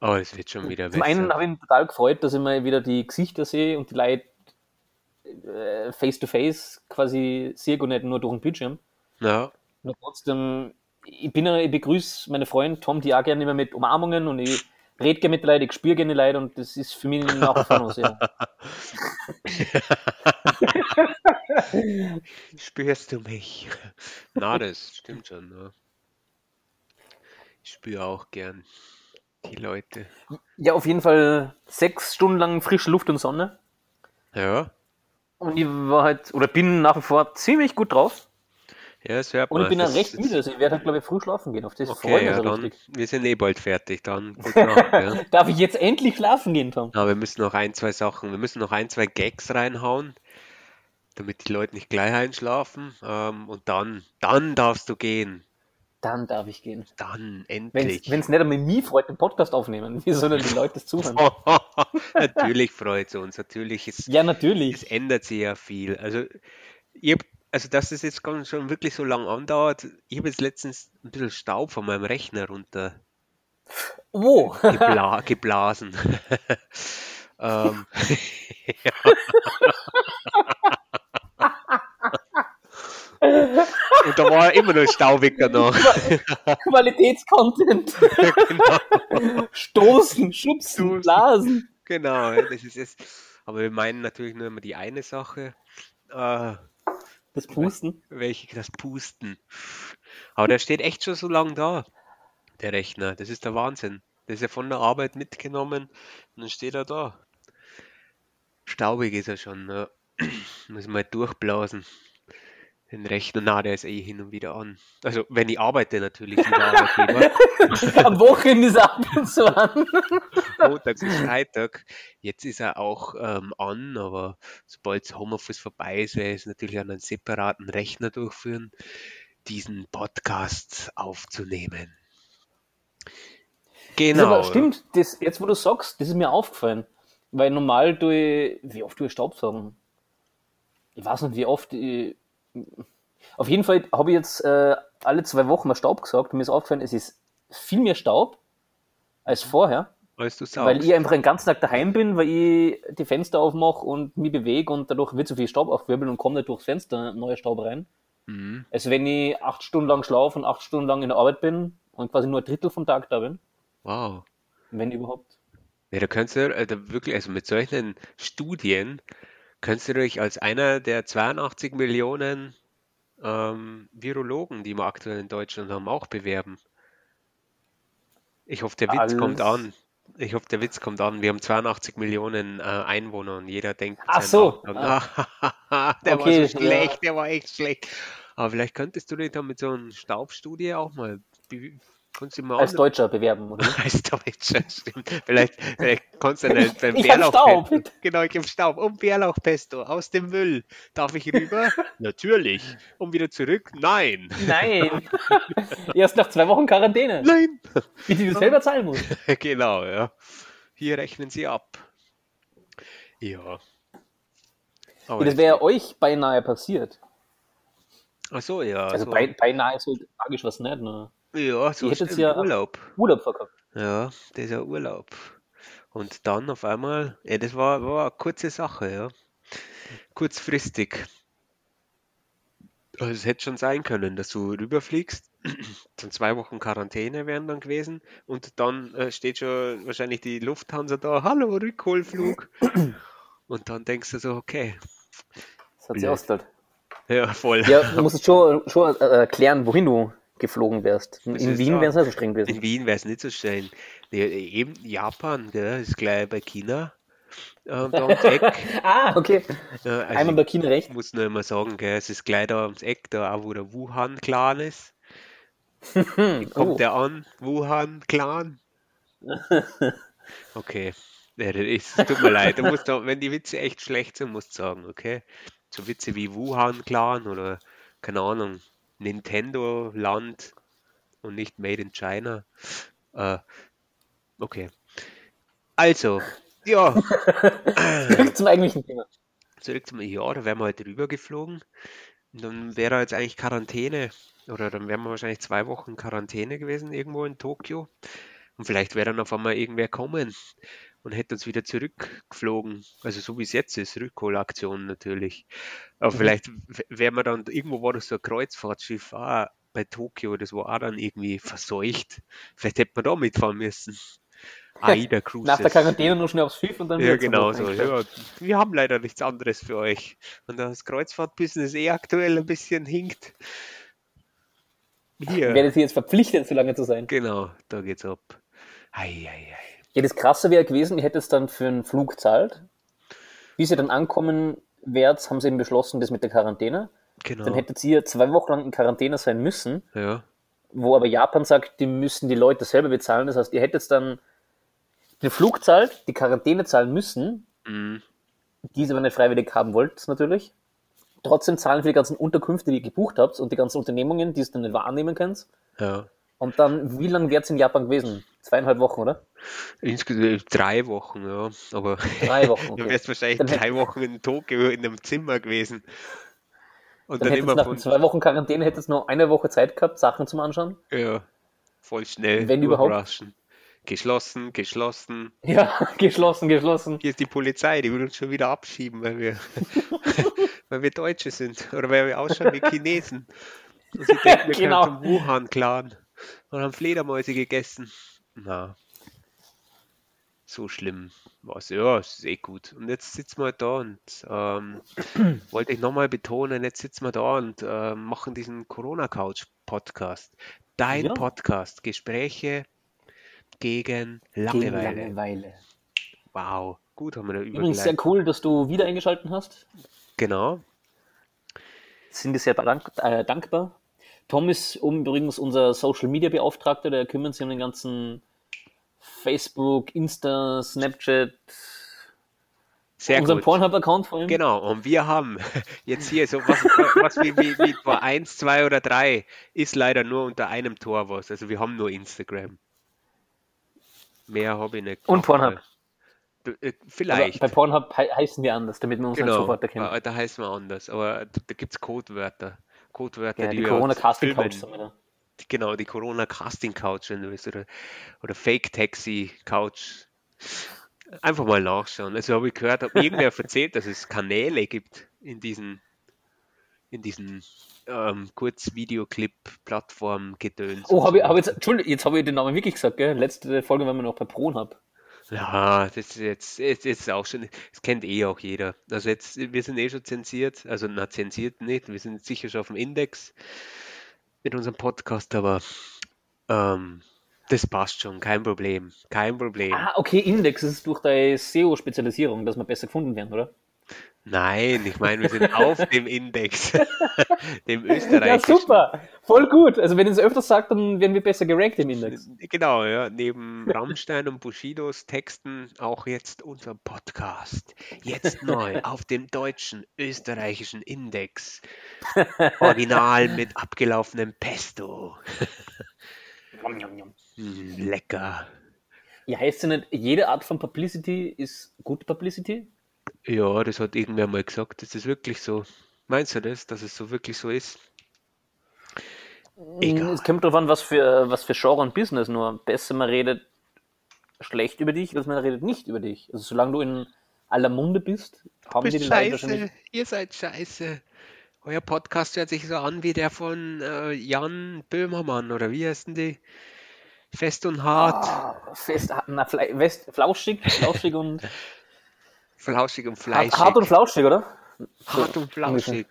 Aber es wird schon wieder Zum einen besser. habe ich mich total gefreut, dass ich mal wieder die Gesichter sehe und die Leute äh, face to face quasi sehe und nicht nur durch den Bildschirm. Ja, Nur trotzdem, ich bin ich begrüße meine Freunde Tom, die auch gerne immer mit Umarmungen und ich rede gerne mit Leuten, ich spüre gerne Leute und das ist für mich nach wie vor noch sehr. [laughs] spürst du mich? Na, das stimmt schon, ja. Ich spüre auch gern die Leute. Ja, auf jeden Fall sechs Stunden lang frische Luft und Sonne. Ja, Und ich war halt, oder bin nach wie vor ziemlich gut drauf. Ja, das hört Und ich bin ja Das recht müde, also ich werde halt, glaube ich, früh schlafen gehen. Auf das freue Okay, ich ja, mich so dann, richtig. wir sind eh bald fertig. Dann [laughs] Nacht, ja. Darf ich jetzt endlich schlafen gehen, Tom? Aber wir müssen noch ein, zwei Sachen, wir müssen noch ein, zwei Gags reinhauen, damit die Leute nicht gleich einschlafen. Ähm, und dann, dann darfst du gehen. Dann darf ich gehen. Dann, Wenn endlich. es nicht einmal mich freut, den Podcast aufnehmen, [laughs] wie sollen die Leute das zuhören? [laughs] Natürlich freut es uns. Natürlich ist, Ja, natürlich. es ändert sich ja viel. Also, ich hab, also dass das jetzt schon wirklich so lang andauert, ich habe jetzt letztens ein bisschen Staub von meinem Rechner runter Wo? [laughs] gebla geblasen. [laughs] ähm, Und da war immer noch staubig danach. Qualitätscontent. [laughs] genau, Stoßen, schubsen, Stoßen. blasen. genau, das ist es. Aber wir meinen natürlich nur immer die eine Sache, äh, Das Pusten. welche das Pusten. Aber der steht echt schon so lange da, der Rechner. Das ist der Wahnsinn. Der ist ja von der Arbeit mitgenommen und dann steht er da. Staubig ist er schon. Ja. [clears throat] Muss mal durchblasen. Den Rechner, na, der ist eh hin und wieder an. Also, wenn ich arbeite natürlich. [laughs] Am Wochenende ist er ab und zu an. [laughs] Montag bis Freitag. Jetzt ist er auch ähm, an, aber sobald das Homeoffice vorbei ist, werde ich es natürlich an einen separaten Rechner durchführen, diesen Podcast aufzunehmen. Das Genau. aber stimmt, das, jetzt wo du sagst, das ist mir aufgefallen. Weil normal tue ich, wie oft tue ich Staubsaugen? Ich weiß nicht, wie oft ich, auf jeden Fall habe ich jetzt äh, alle zwei Wochen mal Staub gesaugt und mir ist aufgefallen, es ist viel mehr Staub als vorher, Weißt du weil ich einfach den ganzen Tag daheim bin, weil ich die Fenster aufmache und mich bewege und dadurch wird so viel Staub aufgewirbelt und kommt nicht durchs Fenster neuer Staub rein. Mhm. Also wenn ich acht Stunden lang schlafe und acht Stunden lang in der Arbeit bin und quasi nur ein Drittel vom Tag da bin, Wow. wenn überhaupt. Ja, da kannst du äh, da wirklich, also mit solchen Studien, kannst du dich als einer der 82 Millionen ähm, Virologen, die wir aktuell in Deutschland haben, auch bewerben. Ich hoffe, der Witz kommt Alles- an. Ich hoffe, der Witz kommt an. Wir haben 82 Millionen äh, Einwohner und jeder denkt Ach so. "Ah, [laughs] der Okay, war so ja. schlecht, der war echt schlecht. Aber vielleicht könntest du dich da mit so einer Staubstudie auch mal, be- kannst du mal Als Deutscher bewerben, oder? [laughs] als Deutscher, stimmt. Vielleicht, vielleicht kannst du dann beim [laughs] Ich hab Staub. Genau, ich hab Staub. Und Bärlauchpesto aus dem Müll. Darf ich rüber? [laughs] Natürlich. Und wieder zurück? Nein. Nein. Erst nach zwei Wochen Quarantäne, Nein. wie die du selber zahlen musst. Genau, ja. Hier rechnen sie ab. Ja. Aber Das wäre euch beinahe passiert. ach so, ja. Also so, bei, beinahe ist halt tragisch was nicht, ne? Ja, so hättet stimmt, ja- Urlaub. Urlaub verkauft. Ja, das ist ja Urlaub. Und dann auf einmal, ja, das war, war eine kurze Sache, ja. Kurzfristig. Also es hätte schon sein können, dass du rüberfliegst, [clears throat] dann zwei Wochen Quarantäne wären dann gewesen und dann äh, steht schon wahrscheinlich die Lufthansa da, hallo, Rückholflug. [clears throat] Und dann denkst du so, okay, Das hat sich Blöd. ausgezahlt. ja, voll. Ja, du musst schon, schon äh, erklären, wohin du geflogen wärst. In, in Wien wäre es nicht so streng In gewesen. Wien wäre es nicht so streng. Nee, eben Japan, gell, ist gleich bei China. Ähm, da ums Eck. [laughs] Ah, okay. Ja, also Einmal bei China recht. Ich muss nur immer sagen, gell, es ist gleich da ums Eck, da auch wo der Wuhan-Clan ist. [laughs] Kommt Oh. der an? Wuhan-Clan? [laughs] Okay. Das ist, tut mir leid. Du musst da, wenn die Witze echt schlecht sind, musst du sagen, okay? So Witze wie Wuhan-Clan oder, keine Ahnung, Nintendo-Land und nicht Made in China. Äh, okay. Also, ja. Zurück zum eigentlichen Thema. zurück zum ja, da wären wir halt rübergeflogen. Und dann wäre jetzt eigentlich Quarantäne. Oder dann wären wir wahrscheinlich zwei Wochen Quarantäne gewesen, irgendwo in Tokio. Und vielleicht wäre dann auf einmal irgendwer kommen und hätte uns wieder zurückgeflogen. Also so wie es jetzt ist, Rückholaktion natürlich. Aber Mhm. vielleicht w- wären wir dann, irgendwo war das so ein Kreuzfahrtschiff auch bei Tokio, das war auch dann irgendwie verseucht. Vielleicht hätte man da mitfahren müssen. [laughs] AIDA Cruises. Nach der Quarantäne nur schnell aufs Schiff und dann Ja, genau so. Ja, wir haben leider nichts anderes für euch. Und das Kreuzfahrtbusiness eh aktuell ein bisschen hinkt. Hier, Werdet ihr jetzt verpflichtet, so lange zu sein? genau, da geht's ab. Ei, ei, ei. Ja, das Krasse wäre gewesen, ihr hättet es dann für einen Flug zahlt. Bis ihr dann ankommen, März haben sie eben beschlossen, das mit der Quarantäne. Genau. Dann hättet ihr zwei Wochen lang in Quarantäne sein müssen, ja. wo aber Japan sagt, die müssen die Leute selber bezahlen. Das heißt, ihr hättet dann den Flug zahlt, die Quarantäne zahlen müssen, Mhm. die ihr aber nicht freiwillig haben wollt, natürlich. Trotzdem zahlen für die ganzen Unterkünfte, die ihr gebucht habt und die ganzen Unternehmungen, die ihr dann nicht wahrnehmen könnt. ja. Und dann, wie lange wärt es in Japan gewesen? Zweieinhalb Wochen, oder? Insgesamt drei Wochen, ja. Aber Drei Wochen, [laughs] du okay. wärst wahrscheinlich Dann drei Wochen in Tokio in einem Zimmer gewesen. Und Dann dann, hättest du immer nach von, zwei Wochen Quarantäne hättest noch eine Woche Zeit gehabt, Sachen zum Anschauen. ja, voll schnell Wenn überhaupt. Geschlossen, geschlossen. Ja, [laughs] geschlossen, geschlossen. Hier ist die Polizei, die will uns schon wieder abschieben, weil wir, [laughs] weil wir Deutsche sind. Oder weil wir ausschauen wie Chinesen. Und sie denken, wir Genau. zum Wuhan-Clan. Und haben Fledermäuse gegessen. Na, so schlimm war es. Ja, es ist eh gut. Und jetzt sitzen wir da und ähm, [clears throat] wollte ich nochmal betonen, jetzt sitzen wir da und ähm, machen diesen Corona-Couch-Podcast. Dein Ja. Podcast. Gespräche gegen Gegen Langeweile. Langeweile. Wow, gut haben wir da Übrigens sehr cool, dass du wieder eingeschaltet hast. Genau. Sind dir sehr dank, äh, dankbar. Tom ist übrigens unser Social Media Beauftragter, der kümmert sich um den ganzen Facebook, Insta, Snapchat, Sehr unseren. Pornhub-Account vor allem. Genau, und wir haben [laughs] jetzt hier so was, was wie, wie, wie Tor 1, 2 oder 3 ist leider nur unter einem Tor was. Also wir haben nur Instagram. Mehr habe ich nicht. Und Pornhub. äh, Aber Vielleicht. bei Pornhub he heißen wir anders, damit man uns nicht Genau, sofort erkennt. äh, da heißen wir anders, aber da, da gibt es Codewörter. Codewörter, Ja, die wir Corona uns Casting filmen. Couch. sagen wir da. Genau, die Corona Casting Couch, wenn du willst, oder, oder Fake Taxi Couch. Einfach mal nachschauen. Also habe ich gehört, hat mir irgendwer [laughs] erzählt, dass es Kanäle gibt in diesen, in diesen ähm, Kurzvideoclip-Plattform gedöns. Oh, habe ich, hab jetzt, Entschuldigung, jetzt habe ich den Namen wirklich gesagt, gell? Letzte Folge waren wir noch bei Pornhub. Ja, das ist jetzt, jetzt ist auch schon, das kennt eh auch jeder. Also jetzt, wir sind eh schon zensiert, also na, zensiert nicht, wir sind sicher schon auf dem Index mit unserem Podcast, aber ähm, das passt schon, kein Problem, kein Problem. Ah, okay, Index, ist durch deine SEO-Spezialisierung, dass wir besser gefunden werden, oder? Nein, ich meine, wir sind auf [laughs] dem Index, [laughs] dem Ja, österreichischen. super, voll gut. Also wenn ihr es öfters sagt, dann werden wir besser gerankt im Index. Genau, ja, neben Rammstein und Bushidos Texten auch jetzt unser Podcast. Jetzt neu [laughs] auf dem deutschen, österreichischen Index. Original mit abgelaufenem Pesto. Mm, lecker. Ja, heißt ja nicht, jede Art von Publicity ist gute Publicity? Ja, das hat irgendwer mal gesagt. Das ist wirklich so. Meinst du das, dass es so wirklich so ist? Egal. Es kommt darauf an, was für, was für Genre und Business. Nur besser man redet schlecht über dich, als man redet nicht über dich. Also solange du in aller Munde bist, haben die bist die Leute scheiße, wahrscheinlich... ihr seid scheiße. Euer Podcast hört sich so an wie der von äh, Jan Böhmermann oder wie heißen die? Fest und hart, Ah, fest, na, fle, west, flauschig, flauschig und... [laughs] flauschig und hart, fleischig. hart und flauschig, oder? Hart und flauschig.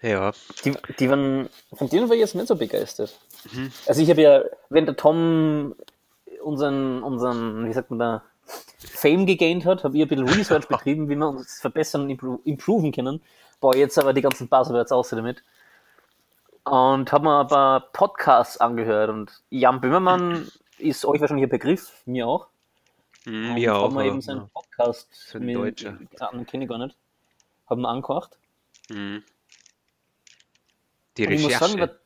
Ja, Die, die waren, von denen war ich jetzt nicht so begeistert. Mhm. Also ich habe ja, wenn der Tom unseren, unseren, wie sagt man da, Fame gegaint hat, habe ich ein bisschen Research [laughs] betrieben, wie wir uns verbessern und impro improven können. Boah, jetzt aber die ganzen Buzzwords aus damit. Und habe mir aber Podcasts angehört und Jan Böhmermann [clears throat] ist euch wahrscheinlich ein Begriff, mir auch. Mm, Und. Haben wir eben ja. seinen Podcast, ein mit- Deutscher. Ja, den kenne ich gar nicht, haben wir angehört. Mhm. Die Und ich muss sagen, ich Recherche.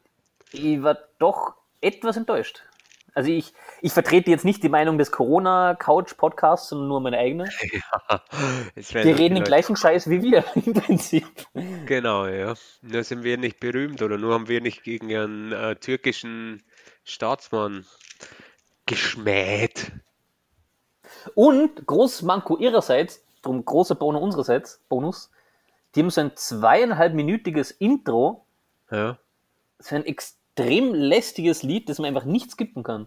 war, ich war doch etwas enttäuscht. Also ich, ich vertrete jetzt nicht die Meinung des Corona-Couch-Podcasts, sondern nur meine eigene. [laughs] Die auch reden den gleichen Scheiß wie wir [laughs] im Prinzip. Genau, ja. Nur sind wir nicht berühmt oder nur haben wir nicht gegen einen äh, türkischen Staatsmann geschmäht. Und großes Manko ihrerseits, drum großer Bonus unsererseits, Bonus, die haben so ein zweieinhalbminütiges Intro, Ja. so ein extrem lästiges Lied, das man einfach nicht skippen kann.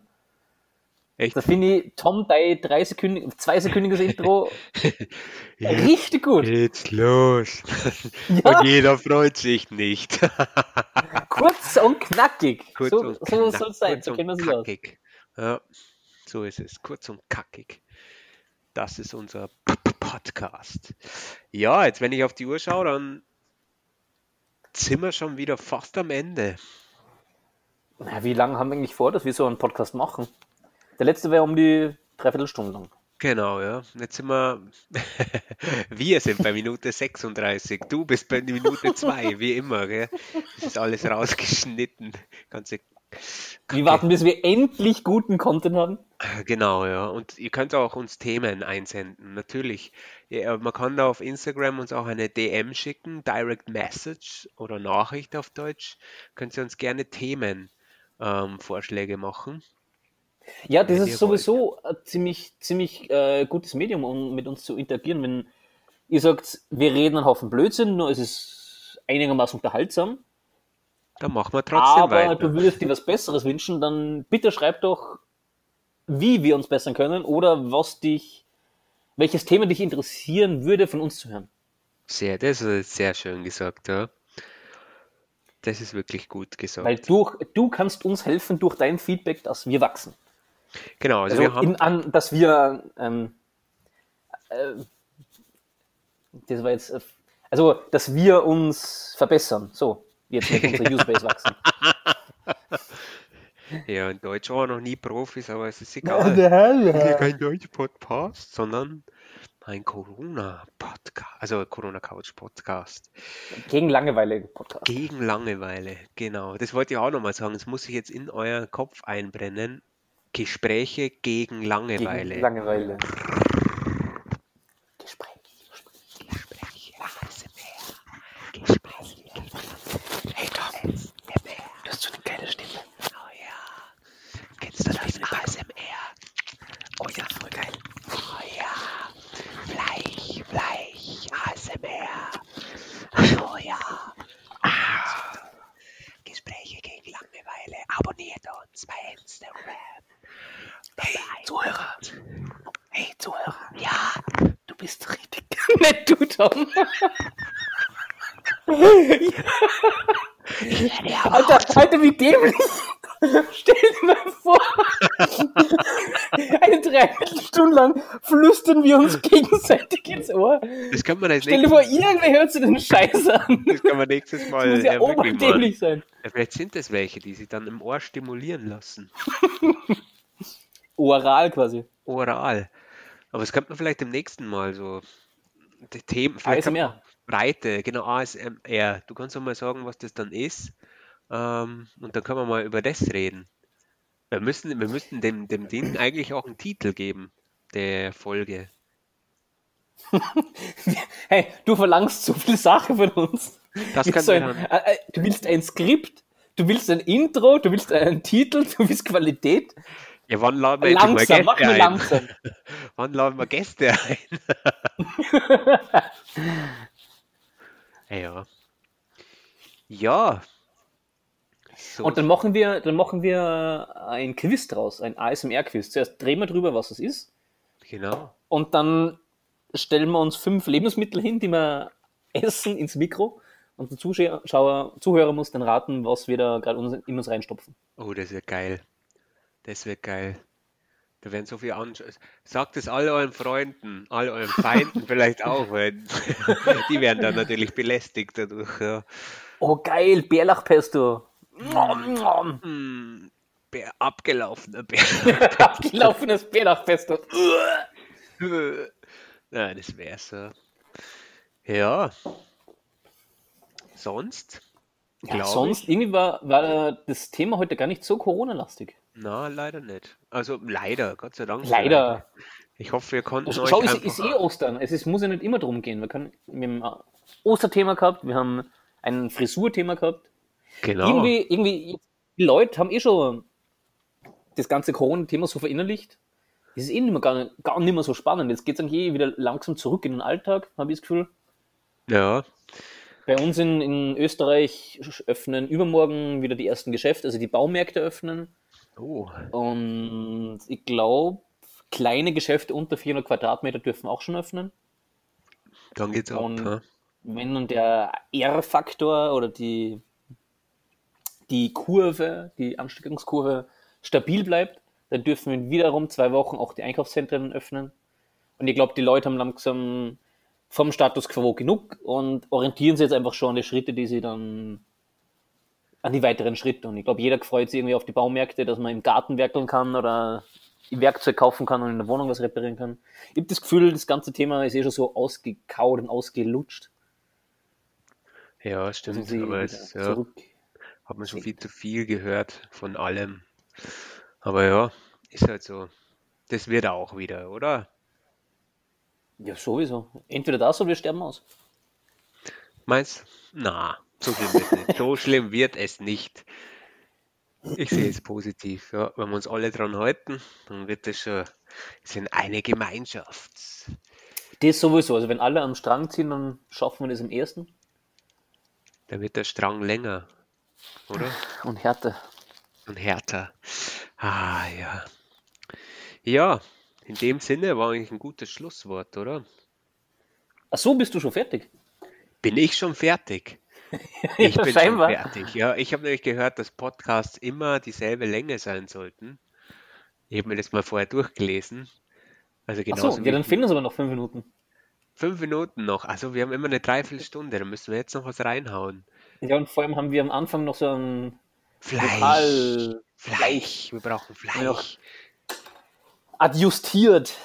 Echt? Da finde ich Tom dein drei Sekunden, zwei sekündiges Intro [laughs] richtig gut. Geht's los. [laughs] Ja. Und jeder freut sich nicht. [laughs] Kurz und knackig. Kurz so und so knack- soll es sein, so kennen wir sich aus. Ja, so ist es. Kurz und kackig. Das ist unser Podcast. Ja, jetzt wenn ich auf die Uhr schaue, dann sind wir schon wieder fast am Ende. Na, wie lange haben wir eigentlich vor, dass wir so einen Podcast machen? Der letzte wäre um die Dreiviertelstunde lang. Genau, ja. Jetzt sind wir, [laughs] wir sind bei Minute 36. Du bist bei Minute 2, [laughs] wie immer. Gell? Das ist alles rausgeschnitten. Ganze Wir warten, bis wir endlich guten Content haben. Genau, ja. Und ihr könnt auch uns Themen einsenden, natürlich. Ja, man kann da auf Instagram uns auch eine DM schicken, Direct Message oder Nachricht auf Deutsch. Könnt ihr uns gerne Themen ähm, Vorschläge machen. Ja, das Wenn ist ihr sowieso ein ziemlich, ziemlich äh, gutes Medium, um mit uns zu interagieren. Wenn ihr sagt, wir reden einen Haufen Blödsinn, nur es ist einigermaßen unterhaltsam, Dann machen wir trotzdem aber weiter. du würdest dir was Besseres wünschen, dann bitte schreib doch, wie wir uns bessern können oder was dich, welches Thema dich interessieren würde, von uns zu hören. Sehr, das ist sehr schön gesagt, ja. Das ist wirklich gut gesagt. Weil durch, du kannst uns helfen durch dein Feedback, dass wir wachsen. genau, also, Also, wir haben, in, an, dass wir, ähm, äh, das war jetzt, äh, also, dass wir uns verbessern. So, jetzt mit [laughs] unserer Userbase wachsen. Ja, in Deutsch war noch nie Profis, aber es ist egal. Hier kein Deutsch-Podcast, sondern ein Corona-Podcast, also Corona-Couch-Podcast. Gegen Langeweile Podcast. Gegen Langeweile, genau. Das wollte ich auch nochmal sagen. Das muss ich jetzt in euren Kopf einbrennen. Gespräche gegen Langeweile. Gegen Langeweile. Gespräch. Gespräche. ASMR. Gespräche. Hey Tom, Du hast so eine geile Stimme. oh ja. Kennst du das ASMR? Oh ja, voll geil. Oh ja. Fleisch, Fleisch, ASMR. Oh ja. Ah. Gespräche gegen Langeweile. Abonniert uns bei Instagram. Hey, Zuhörer. Hey, Zuhörer. Ja. Du bist richtig Tom. Alter, Alter, wie dämlich. Stell dir mal vor, eine Dreiviertelstunde lang flüstern wir uns gegenseitig ins Ohr. Das kann man als Stell dir vor, irgendwer hört sich den Scheiß an. das kann man nächstes Mal Das muss ja machen. oberdämlich sein. Ja, vielleicht sind es welche, die sich dann im Ohr stimulieren lassen. Oral quasi. Oral. Aber das könnte man vielleicht im nächsten Mal so. Die Themen, ASMR. Breite, genau, ASMR. Du kannst doch mal sagen, was das dann ist. Ähm, und dann können wir mal über das reden. Wir müssen, wir müssten dem, dem Ding eigentlich auch einen Titel geben, der Folge. [laughs] Hey, du verlangst so viel Sache von uns. Das kann so ein, äh, äh, du willst ein Skript, du willst ein Intro, du willst einen Titel, du willst Qualität. Ja, wann laden wir Langsam, mal Gäste ein? langsam. [laughs] Wann laden wir Gäste ein? [laughs] ja. Ja. So, Und dann machen wir, dann machen wir ein Quiz draus, ein ASMR-Quiz. Zuerst drehen wir drüber, was es ist, genau. und dann stellen wir uns fünf Lebensmittel hin, die wir essen ins Mikro. Und der Zuschauer, Zuhörer muss dann raten, was wir da gerade in uns reinstopfen. Oh, das wird geil. Das wird geil. Da werden so viele anschauen. Sagt es all euren Freunden, all euren Feinden [laughs] vielleicht auch, weil [laughs] die werden dann natürlich belästigt dadurch. Ja. Oh geil, Bärlachpesto. Nom. Hm, Bär, abgelaufener Bär. [laughs] Abgelaufenes Bärlachpesto. Nein, das wäre so. Ja. Sonst? Ja, sonst, irgendwie war, war das Thema heute gar nicht so Corona-lastig. Na, leider nicht. Also leider, Gott sei Dank. Leider. Ich hoffe, wir konnten euch Schau, es einfach... ist eh Ostern. Es ist, muss ja nicht immer drum gehen. Wir, können, wir haben ein Osterthema gehabt, wir haben ein Frisurthema gehabt. Genau. Irgendwie, irgendwie, die Leute haben eh schon das ganze Corona-Thema so verinnerlicht. Es ist eh nicht mehr, gar, gar nicht mehr so spannend. Jetzt geht es eigentlich eh wieder langsam zurück in den Alltag, habe ich das Gefühl. Ja, Bei uns in, in Österreich öffnen übermorgen wieder die ersten Geschäfte, also die Baumärkte öffnen. Oh, Und ich glaube, kleine Geschäfte unter 400 Quadratmeter dürfen auch schon öffnen. dann geht's ab. Und- ha? Wenn dann der R-Faktor oder die, die Kurve, die Ansteckungskurve stabil bleibt, dann dürfen wir wiederum zwei Wochen auch die Einkaufszentren öffnen. Und ich glaube, die Leute haben langsam vom Status quo genug und orientieren sich jetzt einfach schon an die Schritte, die sie dann an die weiteren Schritte. Und ich glaube, jeder freut sich irgendwie auf die Baumärkte, dass man im Garten werkeln kann oder Werkzeug kaufen kann und in der Wohnung was reparieren kann. Ich habe das Gefühl, das ganze Thema ist eh schon so ausgekaut und ausgelutscht. Ja, stimmt. Also aber es ja, hat man schon viel zu viel gehört von allem. Aber ja, ist halt so. Das wird auch wieder, oder? Ja, sowieso. Entweder das oder wir sterben aus. Meinst Na, so schlimm wird es nicht. So schlimm wird es nicht. Ich sehe es positiv. Ja, wenn wir uns alle dran halten, dann wird das schon. Sind eine Gemeinschaft. Das sowieso. Also wenn alle am Strang ziehen, dann schaffen wir das im ersten. Da wird der Strang länger, oder? Und Härte. Und härter. Ah, ja. Ja, in dem Sinne war eigentlich ein gutes Schlusswort, oder? Ach so, bist du schon fertig? Bin ich schon fertig? [laughs] Ich bin scheinbar. schon fertig. Ja, ich habe nämlich gehört, dass Podcasts immer dieselbe Länge sein sollten. Ich habe mir das mal vorher durchgelesen. Also Ach genauso so, wie ja, dann fehlen uns aber noch fünf Minuten. fünf Minuten noch. Also wir haben immer eine Dreiviertelstunde. Da müssen wir jetzt noch was reinhauen. Ja, und vor allem haben wir am Anfang noch so ein Fleisch. Total Fleisch. Wir brauchen Ja. Fleisch. adjustiert.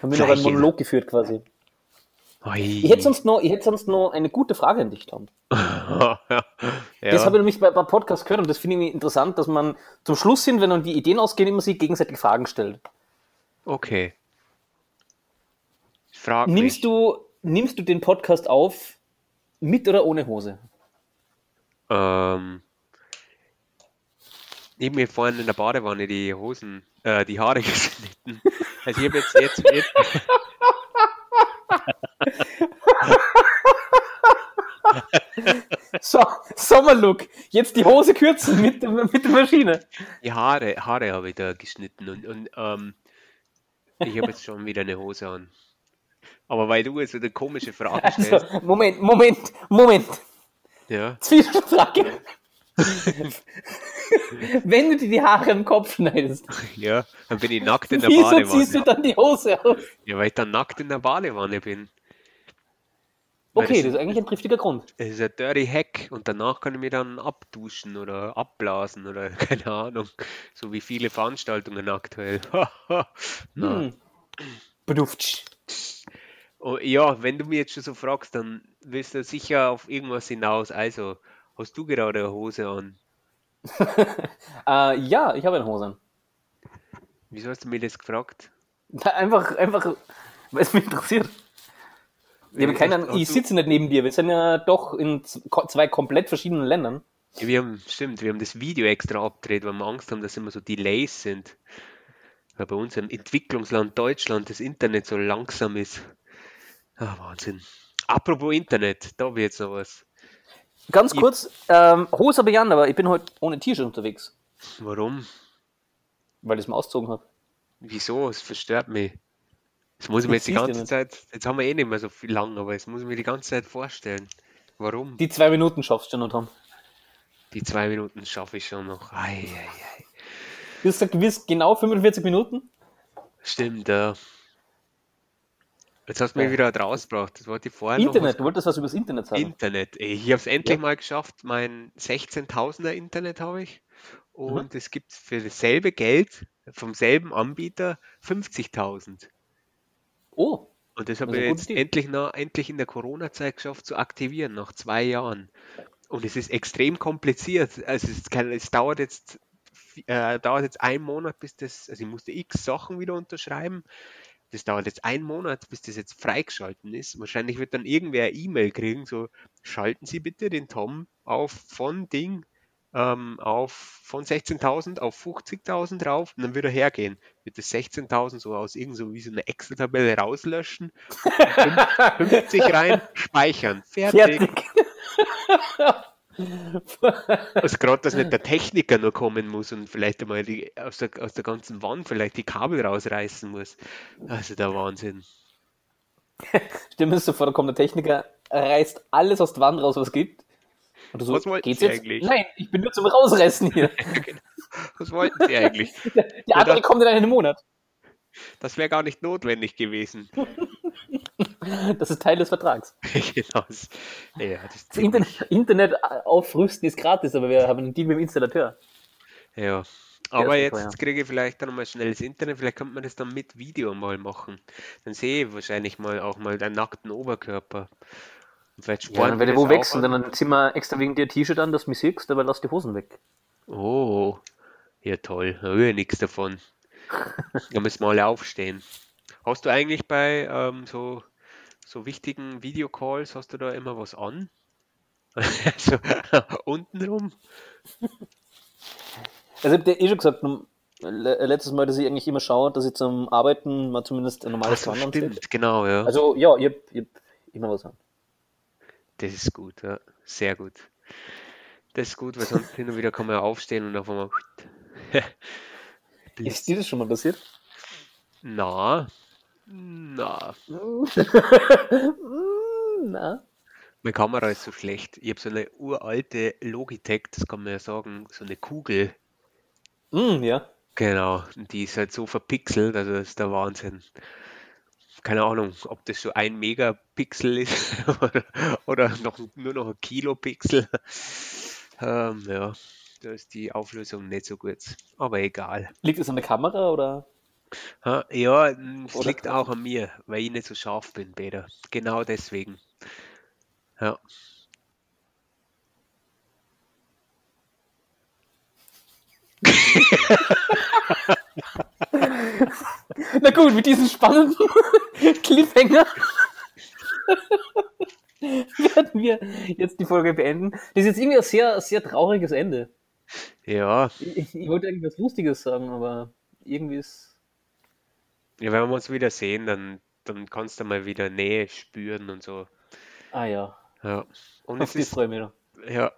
Haben wir noch Fleisch einen Monolog geführt quasi. Ich hätte sonst noch, ich hätte sonst noch eine gute Frage an dich, Tom. [laughs] ja. Das habe ich nämlich bei, beim Podcast gehört und das finde ich interessant, dass man zum Schluss hin, wenn dann die Ideen ausgehen, immer sich gegenseitig Fragen stellt. Okay. Frag Nimmst mich. du, nimmst du den Podcast auf mit oder ohne Hose? Ähm, ich habe mir vorhin in der Badewanne die Hosen, äh, die Haare [laughs] geschnitten. Also ich habe jetzt, jetzt, jetzt So, Sommerlook. Jetzt die Hose kürzen mit, der- mit der Maschine. die Haare, Haare habe ich da geschnitten und, und ähm, ich habe jetzt schon wieder eine Hose an. Aber weil du jetzt so eine komische Frage Also, stellst, Moment, Moment, Moment. ja, Zwischenfrage. Wenn du dir die Haare am Kopf schneidest, ja, dann bin ich nackt in der wieso ziehst du Badewanne. dann die Hose aus? Ja, weil ich dann nackt in der Badewanne bin. Okay, das- das ist eigentlich ein triftiger Grund. Es ist ein Dirty Hack und danach kann ich mich dann abduschen oder abblasen oder [laughs] keine Ahnung. So wie viele Veranstaltungen aktuell. [laughs] Na. Hm. Beduft. Oh, ja, wenn du mir jetzt schon so fragst, dann willst du sicher auf irgendwas hinaus. Also, hast du gerade eine Hose an? [laughs] Äh, ja, ich habe eine Hose an. Wieso hast du mir das gefragt? Einfach, einfach, weil es mich interessiert. Hast- keinen, hast ich sitze nicht neben dir. Wir sind ja doch in zwei komplett verschiedenen Ländern. Ja, wir haben, stimmt, wir haben das Video extra abgedreht, weil wir Angst haben, dass immer so Delays sind. Weil bei uns im Entwicklungsland Deutschland das Internet so langsam ist. Ah, Wahnsinn. Apropos Internet, da ich jetzt noch was. Ganz Ich- kurz, ähm, Hose habe ich an, aber ich bin heute ohne T-Shirt unterwegs, Warum? weil ich es mal ausgezogen habe. Wieso? Es verstört mich. Das muss ich mir jetzt die ganze. Zeit, jetzt haben wir eh nicht mehr so viel lang, aber jetzt muss ich mir die ganze Zeit vorstellen. Warum? Die zwei Minuten schaffst du noch, Tom. Die zwei Minuten schaffe ich schon noch. Ei, ei, ei. Du hast gesagt, du wirst genau 45 Minuten. Stimmt, ja. Jetzt hast du mich Ja. wieder rausgebracht. Das wollte ich vorher noch Internet, du wolltest was über das Internet sagen. Internet. Ich habe es endlich Ja. mal geschafft. Mein 16.000er Internet habe ich. Mhm. Und es gibt für dasselbe Geld vom selben Anbieter 50.000. Oh, Und das habe ich jetzt endlich, nach, endlich in der Corona-Zeit geschafft zu aktivieren, nach zwei Jahren. Und es ist extrem kompliziert. Also es, ist kein, es dauert jetzt äh, dauert jetzt einen Monat, bis das, also ich musste x Sachen wieder unterschreiben. Das dauert jetzt einen Monat, bis das jetzt freigeschalten ist. Wahrscheinlich wird dann irgendwer eine E-Mail kriegen, so schalten Sie bitte den Tom auf von Ding ähm, auf von 16.000 auf 50.000 drauf und dann wird er hergehen. Wird das 16.000 so aus irgend so wie so eine Excel-Tabelle rauslöschen, 50 [laughs] rein, speichern, fertig. fertig. Also gerade, dass nicht der Techniker nur kommen muss und vielleicht einmal die, aus, der, aus der ganzen Wand vielleicht die Kabel rausreißen muss. Also der Wahnsinn. Mir das so vor, da kommt der Techniker, reißt alles aus der Wand raus, was es gibt. Und du so, Was wollten geht's Sie jetzt? eigentlich? Nein, ich bin nur zum Rausreißen hier. [laughs] Was wollten Sie eigentlich? [laughs] Der andere kommt in einem Monat. Das wäre gar nicht notwendig gewesen. [laughs] Das ist Teil des Vertrags. genau. Das, ja, das Das Internet, Internet aufrüsten ist gratis, aber wir haben einen Deal mit dem Installateur. Ja. Aber jetzt teuer. kriege ich vielleicht dann mal schnelles Internet, vielleicht könnte man das dann mit Video mal machen. Dann sehe ich wahrscheinlich mal auch mal deinen nackten Oberkörper. Vielleicht Ja, dann werde ich wo wechseln, an. dann ziehen wir extra wegen dir T-Shirt an, dass du mich siehst, aber lass die Hosen weg. Oh, ja toll, da höre ich nichts davon. Da müssen wir alle aufstehen. Hast du eigentlich bei ähm, so, so wichtigen Videocalls, hast du da immer was an? [laughs] so, untenrum? Also ich hab dir eh schon gesagt, le- letztes Mal, dass ich eigentlich immer schaue, dass ich zum Arbeiten mal zumindest ein normales Gewand anziehe. stimmt, genau, ja. Also ja, ich hab, ich hab immer was an. Das ist gut, ja. Sehr gut. Das ist gut, weil sonst hin und wieder kann man ja aufstehen und auf einmal. [laughs] Ist dir das schon mal passiert? Na, na, [laughs] Na? meine Kamera ist so schlecht. Ich habe so eine uralte Logitech, das kann man ja sagen, so eine Kugel. Mm, ja. Genau, und die ist halt so verpixelt, also das ist der Wahnsinn. Keine Ahnung, ob das so ein Megapixel ist [laughs] oder, oder noch, nur noch ein Kilopixel. Ähm, ja, da ist die Auflösung nicht so gut. Aber egal. Liegt es an der Kamera oder? Ha, ja, es Oder- liegt auch an mir, weil ich nicht so scharf bin, Peter. Genau deswegen. Ja. Na gut, mit diesem spannenden [laughs] Cliffhanger werden wir jetzt die Folge beenden. Das ist jetzt irgendwie ein sehr, sehr trauriges Ende. Ja, Ich, ich wollte eigentlich was Lustiges sagen, aber irgendwie ist. ja, wenn wir uns wieder sehen, dann, dann kannst du mal wieder Nähe spüren und so. Ah ja, Ja. Und auf es die ist, ja.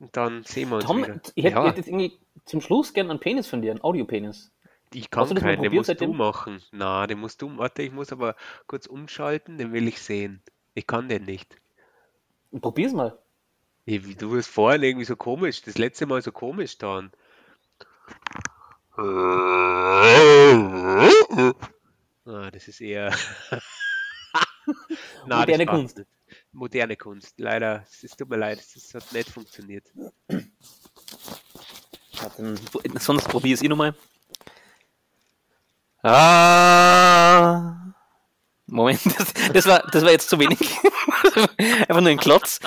Und dann sehen wir uns Tom, wieder. ich hätte Ja, ich hätte jetzt irgendwie zum Schluss gern einen Penis von dir, einen Audiopenis. ich kann du keinen, den musst du seitdem? machen. Na, den musst du, warte, ich muss aber kurz umschalten, den will ich sehen. Ich kann den nicht. Probier's mal. Wie, wie du warst vorhin irgendwie so komisch, das letzte Mal so komisch dann. [laughs] Ah, das ist eher. [laughs] Na, Moderne Kunst. nicht. Moderne Kunst. Leider, es tut mir leid, das hat nicht funktioniert. Sonst probier es eh nochmal. Ah. Moment, [laughs] das, das, war, das war jetzt zu wenig. [laughs] Einfach nur ein Klotz.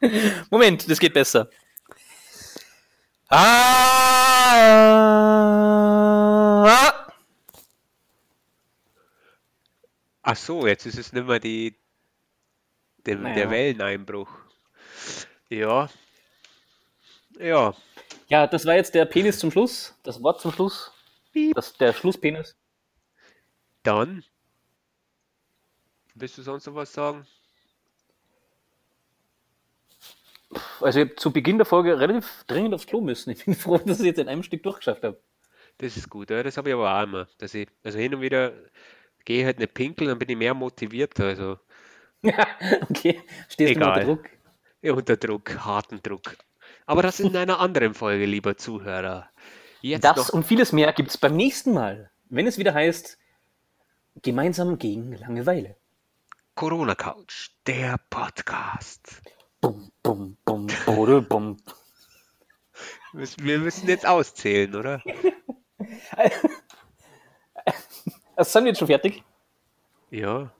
[laughs] Moment, das geht besser. Ah. Ach so, jetzt ist es nicht mehr die, der, der Naja. Welleneinbruch. Ja. Ja. Ja, das war jetzt der Penis zum Schluss. Das Wort zum Schluss. Das, der Schlusspenis. Dann. Willst du sonst noch was sagen? Also ich habe zu Beginn der Folge relativ dringend aufs Klo müssen. Ich bin [laughs] froh, dass ich es jetzt in einem Stück durchgeschafft habe. Das ist gut, ja, das habe ich aber auch immer. Dass ich, also hin und wieder gehe halt nicht pinkeln, dann bin ich mehr motiviert. Also [laughs] okay, stehst du mal unter Egal. Druck. ja, unter Druck, harten Druck. Aber das in einer anderen Folge, lieber Zuhörer. Jetzt Das noch und vieles mehr gibt es beim nächsten Mal, wenn es wieder heißt, gemeinsam gegen Langeweile. Corona Couch, der Podcast. Bum, bum, bum, bode, bum. Wir müssen jetzt auszählen, oder? [laughs] Also, sind wir jetzt schon fertig? Ja.